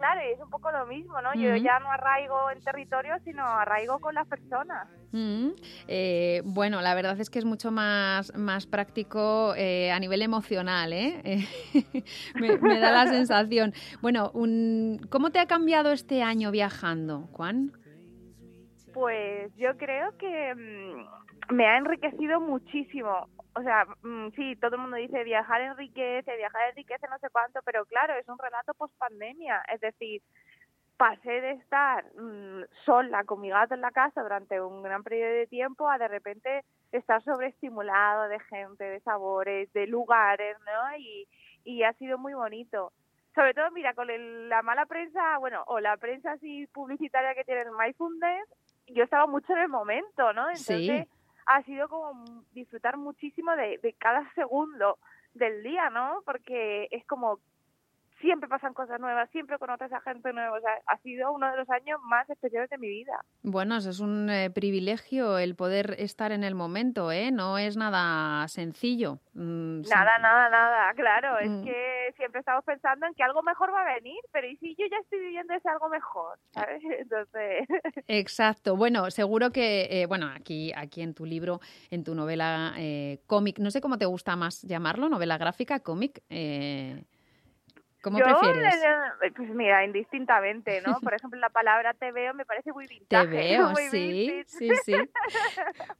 claro, y es un poco lo mismo, ¿no? Yo ya no arraigo en territorio, sino arraigo con las personas. eh, bueno, la verdad es que es mucho más, más práctico eh, a nivel emocional, ¿eh? me, me, da la sensación. Bueno, un, ¿cómo te ha cambiado este año viajando, Juan? Pues yo creo que mmm, me ha enriquecido muchísimo o sea, mmm, sí, todo el mundo dice viajar enriquece, viajar enriquece no sé cuánto, pero claro, es un relato post pandemia, es decir, pasé de estar mmm, sola con mi gato en la casa durante un gran periodo de tiempo a de repente estar sobreestimulado de gente, de sabores, de lugares, ¿no? Y, y ha sido muy bonito. Sobre todo, mira, con el, la mala prensa, bueno, o la prensa así publicitaria que tiene el MyFunded, yo estaba mucho en el momento, ¿no? Entonces, sí ha sido como disfrutar muchísimo de, de cada segundo del día, ¿no? Porque es como siempre pasan cosas nuevas, siempre conoces a gente nueva. O sea, ha sido uno de los años más especiales de mi vida. Bueno, eso es un eh, privilegio el poder estar en el momento, ¿eh? No es nada sencillo. Mm, nada, nada, nada, claro. Mm. Es que siempre estamos pensando en que algo mejor va a venir, pero ¿y si yo ya estoy viviendo ese algo mejor? ¿Sabes? Entonces... Exacto. Bueno, seguro que, eh, bueno, aquí, aquí en tu libro, en tu novela eh, cómic, no sé cómo te gusta más llamarlo, novela gráfica, cómic. Eh, ¿Cómo Yo, prefieres? Pues mira, indistintamente, ¿no? Por ejemplo, la palabra te veo me parece muy vintage. Te veo, muy sí, vintage. sí, sí.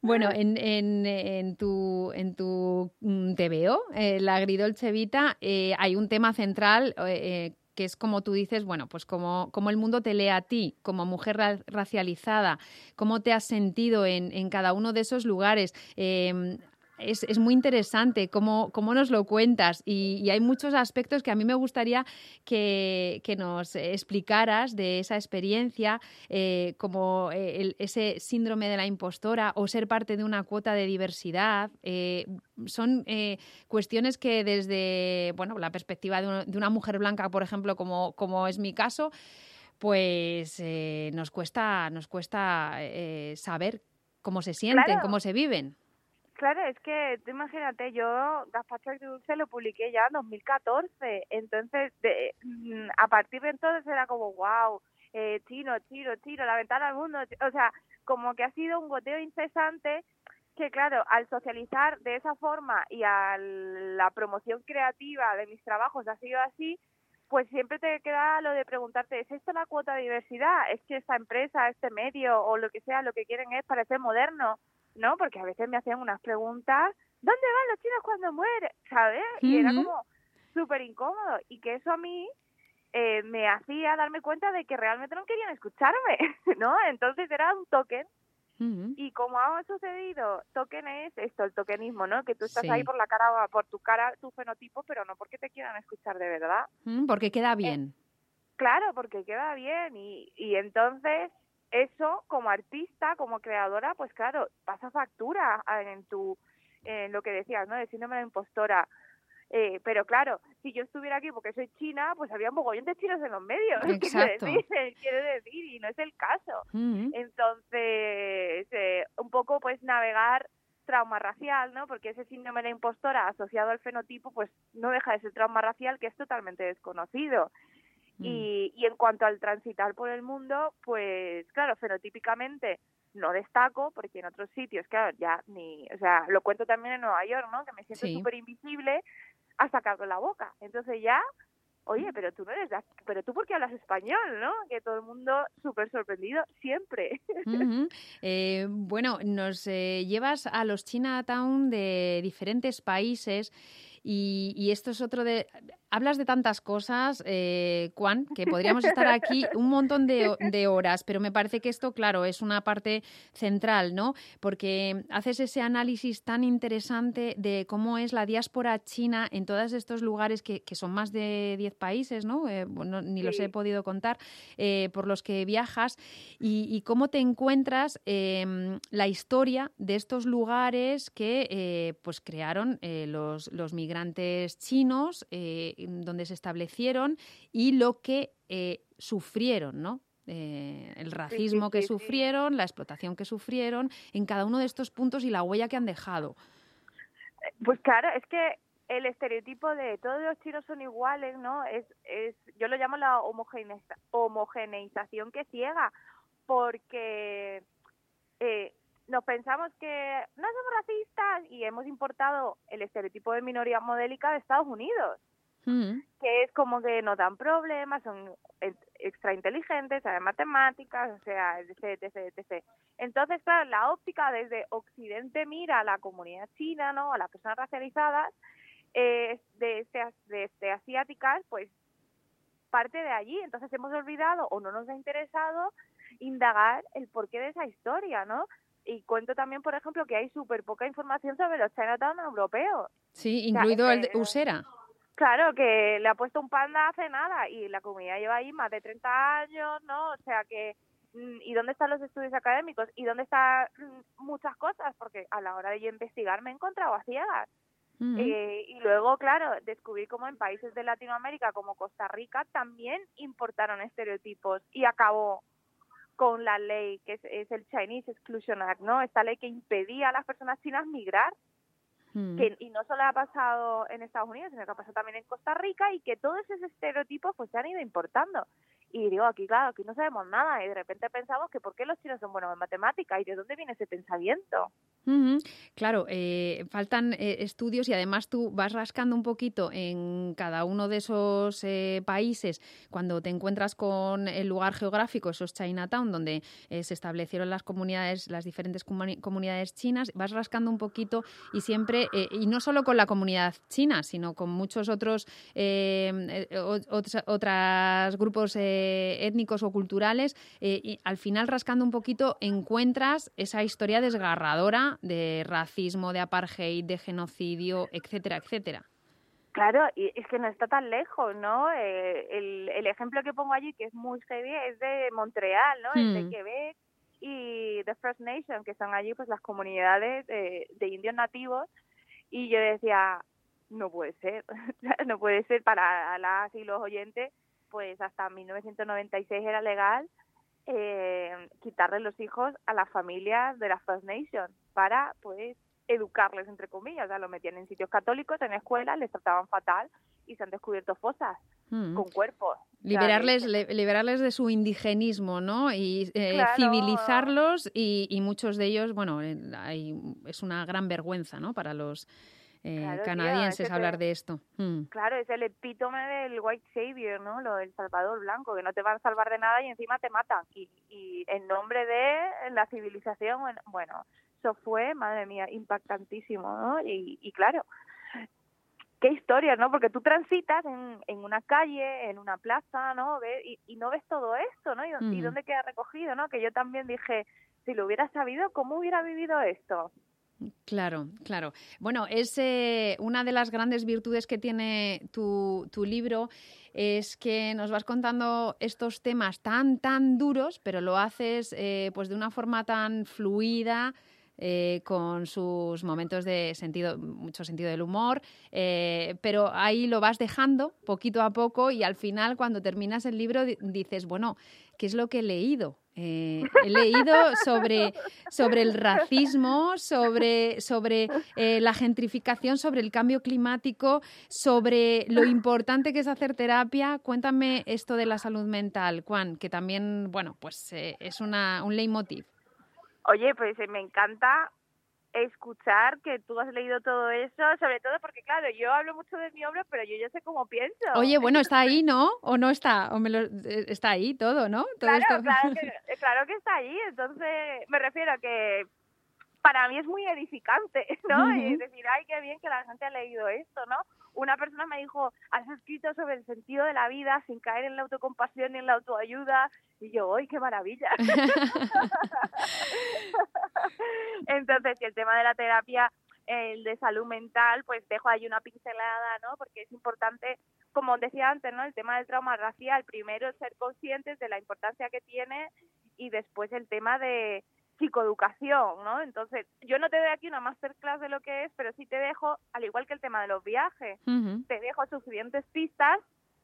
bueno, en, en, en, tu, en tu mm, Te veo, eh, la Agridolce Vita, eh, hay un tema central eh, que es como tú dices, bueno, pues como, como el mundo te lee a ti, como mujer ra racializada, cómo te has sentido en, en cada uno de esos lugares. Eh, es, es, muy interesante cómo, cómo, nos lo cuentas y, y, hay muchos aspectos que a mí me gustaría que, que nos explicaras de esa experiencia, eh, como el, ese síndrome de la impostora o ser parte de una cuota de diversidad. Eh, son eh, cuestiones que desde bueno, la perspectiva de, un, de, una mujer blanca, por ejemplo, como, como es mi caso, pues eh, nos cuesta, nos cuesta eh, saber cómo se sienten, claro. cómo se viven. Claro, es que tú imagínate, yo Gazpacho Dulce lo publiqué ya en 2014, entonces de, mm, a partir de entonces era como, wow, eh, chino, chino, chino, la ventana al mundo, o sea, como que ha sido un goteo incesante que claro, al socializar de esa forma y a la promoción creativa de mis trabajos ha sido así, pues siempre te queda lo de preguntarte, ¿es esto la cuota de diversidad? ¿Es que esta empresa, este medio o lo que sea, lo que quieren es parecer moderno? ¿No? Porque a veces me hacían unas preguntas, ¿dónde van los chinos cuando mueren? ¿Sabes? Y era como súper incómodo y que eso a mí eh, me hacía darme cuenta de que realmente no querían escucharme, ¿no? Entonces era un token y como ha sucedido, token es esto, el tokenismo, ¿no? Que tú estás ahí por la cara, por tu cara, tu fenotipo, pero no porque te quieran escuchar de verdad. porque queda bien. claro, porque queda bien. Y, y entonces, eso como artista, como creadora, pues claro, pasa factura en tu, en lo que decías, ¿no? De síndrome de impostora. Eh, pero claro, si yo estuviera aquí porque soy china, pues había un mogollón de chinos en los medios. Exacto. Quiero decir, y no es el caso. Entonces, eh, un poco pues navegar trauma racial, ¿no? Porque ese síndrome de impostora asociado al fenotipo, pues no deja de ser trauma racial que es totalmente desconocido. Mm. Y, y en cuanto al transitar por el mundo, pues claro, fenotípicamente no destaco porque en otros sitios, claro, ya ni, o sea, lo cuento también en Nueva York, ¿no? Que me siento súper invisible ha sacado la boca. Entonces ya, oye, pero tú no eres, pero tú porque hablas español, ¿no? Que todo el mundo súper sorprendido siempre. Eh, bueno, nos eh, llevas a los Chinatown de diferentes países y, esto es otro de... Hablas de tantas cosas, eh, Juan, que podríamos estar aquí un montón de, horas, pero me parece que esto, claro, es una parte central, ¿no? Porque haces ese análisis tan interesante de cómo es la diáspora china en todos estos lugares que, son más de 10 países, ¿no? Eh, ni los he podido contar, eh, por los que viajas, y, cómo te encuentras em, la historia de estos lugares que eh, pues crearon los, los migrantes migrantes chinos, eh, donde se establecieron y lo que eh, sufrieron, ¿no? Eh, el racismo que sufrieron, la explotación que sufrieron en cada uno de estos puntos y la huella que han dejado. Pues claro, es que el estereotipo de todos los chinos son iguales, ¿no? Es, es yo lo llamo la homogeneización que ciega, porque eh, nos pensamos que no somos racistas y hemos importado el estereotipo de minoría modélica de Estados Unidos, mm. que es como que no dan problemas, son extra inteligentes, saben matemáticas, o sea, etc, etc, etc. Entonces, claro, la óptica desde Occidente mira a la comunidad china, ¿no? A las personas racializadas, eh, de, este, de este asiáticas, pues parte de allí. Entonces hemos olvidado o no nos ha interesado indagar el porqué de esa historia, ¿no? Y cuento también, por ejemplo, que hay súper poca información sobre los Chinatown europeos. Sí, incluido el de Usera. Claro, que le ha puesto un panda hace nada y la comunidad lleva ahí más de 30 años, ¿no? O sea que, mm, ¿y dónde están los estudios académicos? ¿Y dónde están mm, muchas cosas? Porque a la hora de yo investigar me he encontrado a ciegas. Eh, y luego, claro, descubrí como en países de Latinoamérica como Costa Rica también importaron estereotipos y acabó con la ley que es, el Chinese Exclusion Act, ¿no? Esta ley que impedía a las personas chinas migrar, hmm. que, y no solo ha pasado en Estados Unidos, sino que ha pasado también en Costa Rica y que todos esos estereotipos pues se han ido importando. Y digo, aquí claro, aquí no sabemos nada y de repente pensamos que por qué los chinos son buenos en matemática y de dónde viene ese pensamiento. Claro, eh, faltan eh, estudios y además tú vas rascando un poquito en cada uno de esos eh, países cuando te encuentras con el lugar geográfico, esos Chinatown, donde se establecieron las comunidades, las diferentes comunidades chinas, vas rascando un poquito y siempre, y no solo con la comunidad china, sino con muchos otros, otros grupos étnicos o culturales, y al final rascando un poquito encuentras esa historia desgarradora de racismo, de apartheid, de genocidio, etcétera, etcétera. Claro, y es que no está tan lejos, ¿no? Eh, el, el, ejemplo que pongo allí, que es muy heavy, es de Montreal, ¿no? Es de hmm. Quebec y de First Nation, que son allí pues las comunidades de, de indios nativos. Y yo decía, no puede ser, no puede ser para las y los oyentes, pues hasta 1996 era legal eh, quitarle los hijos a las familias de la First Nation para pues educarles, entre comillas, o sea, lo metían en sitios católicos, en escuelas, les trataban fatal y se han descubierto fosas Mm. con cuerpos. Liberarles, le- liberarles de su indigenismo, ¿no? Y eh, Claro. civilizarlos y, y muchos de ellos, bueno, hay- es una gran vergüenza, ¿no? Para los eh, Claro, canadienses es que te- hablar de esto. Mm. Claro, es el epítome del white savior, ¿no? Lo del salvador blanco, que no te van a salvar de nada y encima te matan. Y, y en nombre de la civilización, bueno, eso fue, madre mía, impactantísimo, ¿no? Y, y claro, qué historia, ¿no? Porque tú transitas en, en una calle, en una plaza, ¿no? Ve- y, y no ves todo esto, ¿no? Y, y Ujú. dónde queda recogido, ¿no? Que yo también dije, si lo hubiera sabido, ¿cómo hubiera vivido esto? Claro, claro. Bueno, es eh, una de las grandes virtudes que tiene tu, tu libro es que nos vas contando estos temas tan, tan duros, pero lo haces eh, pues de una forma tan fluida, eh, con sus momentos de sentido, mucho sentido del humor, eh, pero ahí lo vas dejando poquito a poco y al final cuando terminas el libro di- dices, bueno, ¿qué es lo que he leído? Eh, he leído sobre, sobre el racismo, sobre, sobre la gentrificación, sobre el cambio climático, sobre lo importante que es hacer terapia. Cuéntame esto de la salud mental, Juan, que también, bueno, pues es un leitmotiv. Oye, pues eh, me encanta escuchar que tú has leído todo eso, sobre todo porque, claro, yo hablo mucho de mi obra, pero yo ya sé cómo pienso. Oye, bueno, está ahí, ¿no? ¿O no está? ¿O me lo- eh, está ahí todo, ¿no? Todo claro, esto. claro, que, eh, claro que está ahí. Entonces, me refiero a que para mí es muy edificante, ¿no? Y decir, ay, qué bien que la gente ha leído esto, ¿no? Una persona me dijo, has escrito sobre el sentido de la vida sin caer en la autocompasión ni en la autoayuda. Y yo, ¡ay, qué maravilla! Entonces, el tema de la terapia, el de salud mental, pues dejo ahí una pincelada, ¿no? Porque es importante, como decía antes, ¿no? El tema del trauma racial, primero ser conscientes de la importancia que tiene y después el tema de psicoeducación, ¿no? Entonces, yo no te doy aquí una masterclass de lo que es, pero sí te dejo, al igual que el tema de los viajes, te dejo suficientes pistas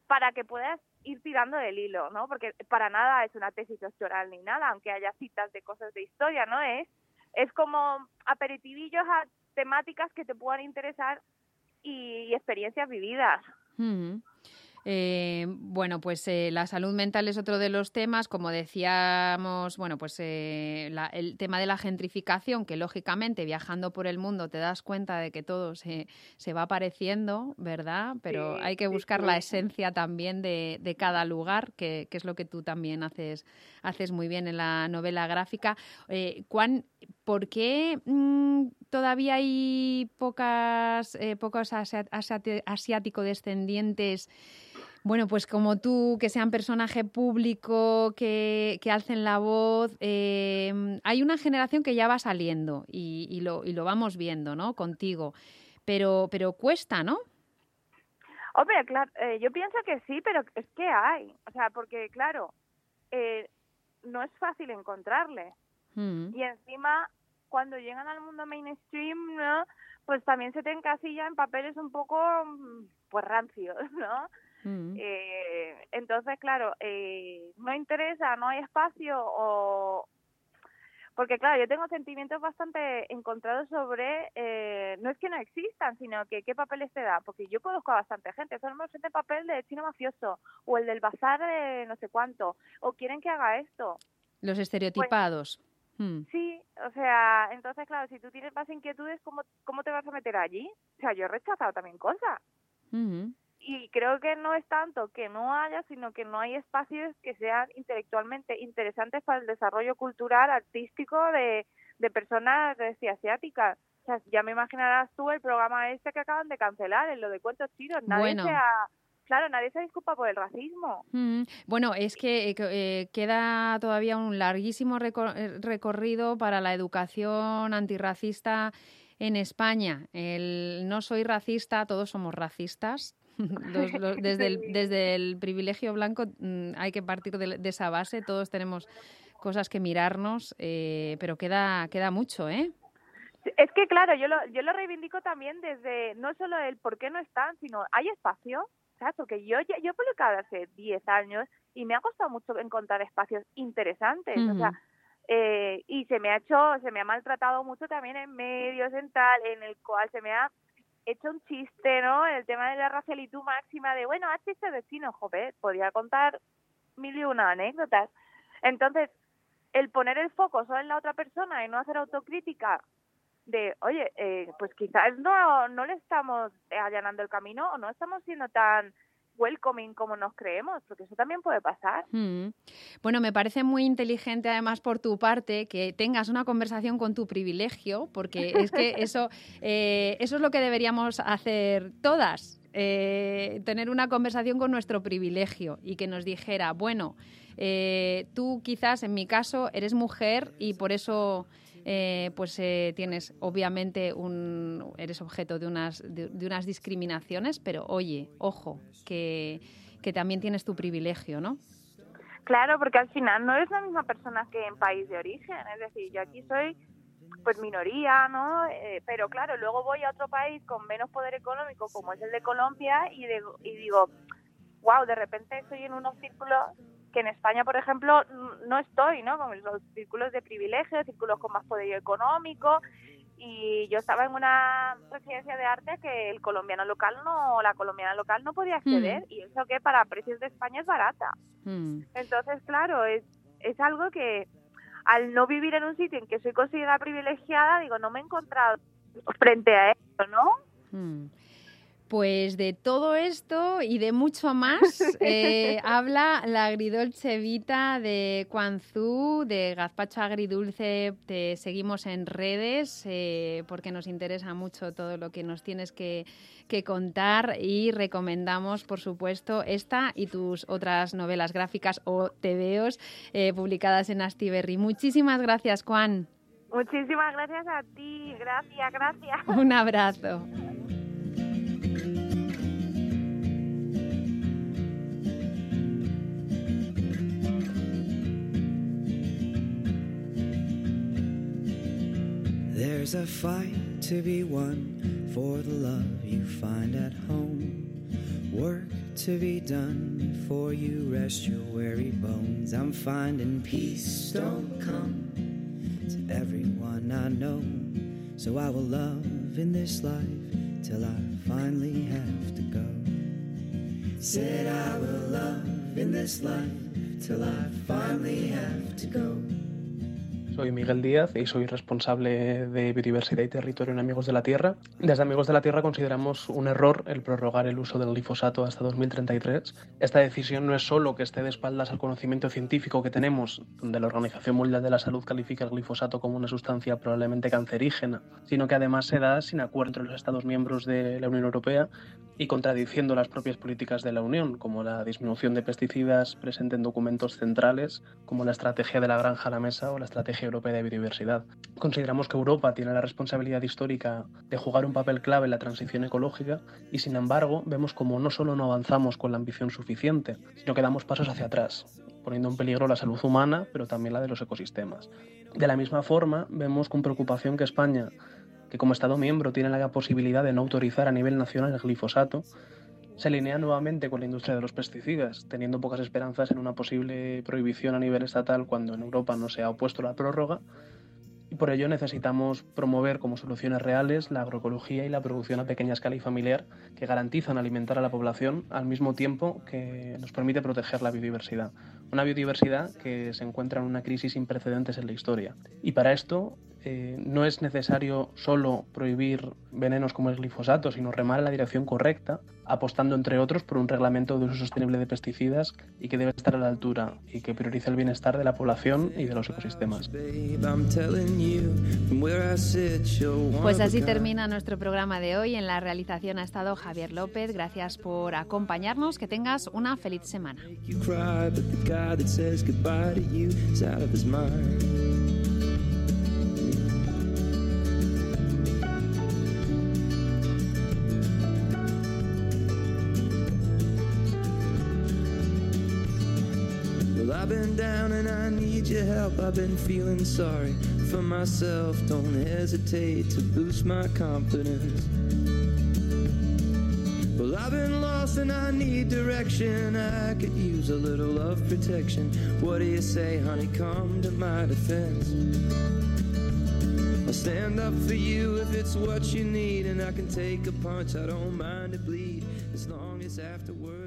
para que puedas ir tirando del hilo, ¿no? Porque para nada es una tesis doctoral ni nada, aunque haya citas de cosas de historia, ¿no? Es, es como aperitivillos a temáticas que te puedan interesar y, y experiencias vividas. Eh, bueno, pues eh, la salud mental es otro de los temas, como decíamos, bueno, pues eh, la- el tema de la gentrificación, que lógicamente viajando por el mundo te das cuenta de que todo se, se va apareciendo, ¿verdad? Pero Sí, hay que buscar sí. la esencia también de, de cada lugar, que, que es lo que tú también haces, haces muy bien en la novela gráfica. ¿por qué mm, todavía hay pocas, pocos asiático-descendientes? Bueno, pues como tú, que sean personaje público, que, que alcen la voz. eh, hay una generación que ya va saliendo y, y lo, y lo vamos viendo, ¿no? Contigo. Pero, pero cuesta, ¿no? Hombre, claro, eh, yo pienso que sí, pero es que hay. O sea, porque, claro, eh, no es fácil encontrarle. Mm, Y encima, cuando llegan al mundo mainstream, ¿no? Pues también se te encasilla en papeles un poco, mm, pues, rancios, ¿no? Mm. Eh, entonces, claro, eh, no interesa, no hay espacio o... Porque, claro, yo tengo sentimientos bastante encontrados sobre, eh, no es que no existan, sino que qué papeles te da. Porque yo conozco a bastante gente, solo el papel de chino mafioso o el del bazar de no sé cuánto, o quieren que haga esto. Los estereotipados. Mm, Sí, o sea, entonces, claro, si tú tienes más inquietudes, ¿cómo, ¿cómo te vas a meter allí? O sea, yo he rechazado también cosas. mm. Y creo que no es tanto que no haya, sino que no hay espacios que sean intelectualmente interesantes para el desarrollo cultural, artístico de, de personas este, asiáticas. O sea, ya me imaginarás tú el programa este que acaban de cancelar, en lo de cuentos chinos. Nadie Bueno. se ha- claro, nadie se disculpa por el racismo. Mm, Bueno, es que eh, eh, queda todavía un larguísimo recor- eh, recorrido para la educación antirracista en España. El no soy racista, todos somos racistas. Los- los- desde, el, desde el privilegio blanco mm, hay que partir de, de esa base. Todos tenemos cosas que mirarnos, eh, pero queda, queda mucho, ¿eh? Es que, claro, yo lo, yo lo reivindico también desde no solo el por qué no están, sino hay espacio, ¿sabes? Porque yo, ya- yo he publicado hace 10 años y me ha costado mucho encontrar espacios interesantes. O sea, eh, y se me ha hecho, se me ha maltratado mucho también en medios, en tal, en el cual se me ha hecho un chiste, ¿no? El tema de la racialitud máxima de, bueno, haz chiste de chino, joder, podía contar mil y una anécdotas. Entonces, el poner el foco solo en la otra persona y no hacer autocrítica de, oye, eh, pues quizás no, no le estamos allanando el camino o no estamos siendo tan welcoming como nos creemos, porque eso también puede pasar. Mm. Bueno, me parece muy inteligente además por tu parte que tengas una conversación con tu privilegio, porque es que eso, eh, eso es lo que deberíamos hacer todas. Eh, tener una conversación con nuestro privilegio y que nos dijera, bueno, eh, tú quizás en mi caso eres mujer y por eso eh, pues eh, tienes obviamente un eres objeto de unas de, unas discriminaciones pero oye ojo que, que también tienes tu privilegio no claro porque al final no eres la misma persona que en país de origen es decir yo aquí soy pues minoría, ¿no? Eh, pero claro, luego voy a otro país con menos poder económico como es el de Colombia y, y digo, wow, de repente estoy en unos círculos que en España, por ejemplo, no estoy, ¿no? Con los círculos de privilegio, círculos con más poder económico. Y yo estaba en una residencia de arte que el colombiano local no, la colombiana local no podía acceder. Mm. Y eso que para precios de España es barata. Mm. Entonces, claro, es, es algo que al no vivir en un sitio en que soy considerada privilegiada, digo, no me he encontrado frente a esto, ¿no? Mm. Pues de todo esto y de mucho más eh, habla la agridolce vita de Quanzú, de Gazpacho Agridulce. Te seguimos en redes eh, porque nos interesa mucho todo lo que nos tienes que, contar y recomendamos, por supuesto, esta y tus otras novelas gráficas o tebeos eh, publicadas en Astiberri. Muchísimas gracias, Juan. Muchísimas gracias a ti. Gracias, gracias. Un abrazo. There's a fight to be won for the love you find at home. Work to be done before you rest your weary bones. I'm finding peace don't come to everyone I know. So I will love in this life till I finally have to go. Said I will love in this life till I finally have to go. Soy Miguel Díaz y soy responsable de biodiversidad y territorio en Amigos de la Tierra. Desde Amigos de la Tierra consideramos un error el prorrogar el uso del glifosato hasta 2033. Esta decisión no es solo que esté de espaldas al conocimiento científico que tenemos, donde la Organización Mundial de la Salud califica el glifosato como una sustancia probablemente cancerígena, sino que además se da sin acuerdo entre los Estados miembros de la Unión Europea y contradiciendo las propias políticas de la Unión, como la disminución de pesticidas presente en documentos centrales, como la estrategia de la granja a la mesa o la estrategia Europea de Biodiversidad. Consideramos que Europa tiene la responsabilidad histórica de jugar un papel clave en la transición ecológica y, sin embargo, vemos como no solo no avanzamos con la ambición suficiente, sino que damos pasos hacia atrás, poniendo en peligro la salud humana, pero también la de los ecosistemas. De la misma forma, vemos con preocupación que España, que como Estado miembro tiene la posibilidad de no autorizar a nivel nacional el glifosato, se alinea nuevamente con la industria de los pesticidas, teniendo pocas esperanzas en una posible prohibición a nivel estatal cuando en Europa no se ha opuesto la prórroga. Y por ello necesitamos promover como soluciones reales la agroecología y la producción a pequeña escala y familiar que garantizan alimentar a la población al mismo tiempo que nos permite proteger la biodiversidad. Una biodiversidad que se encuentra en una crisis sin precedentes en la historia. Y para esto eh, no es necesario solo prohibir venenos como el glifosato, sino remar en la dirección correcta, apostando entre otros por un reglamento de uso sostenible de pesticidas y que debe estar a la altura y que priorice el bienestar de la población y de los ecosistemas. Pues así termina nuestro programa de hoy. En la realización ha estado Javier López. Gracias por acompañarnos. Que tengas una feliz semana. Down and I need your help. I've been feeling sorry for myself. Don't hesitate to boost my confidence. Well, I've been lost and I need direction. I could use a little love protection. What do you say, honey? Come to my defense. I'll stand up for you if it's what you need, and I can take a punch. I don't mind to bleed as long as afterwards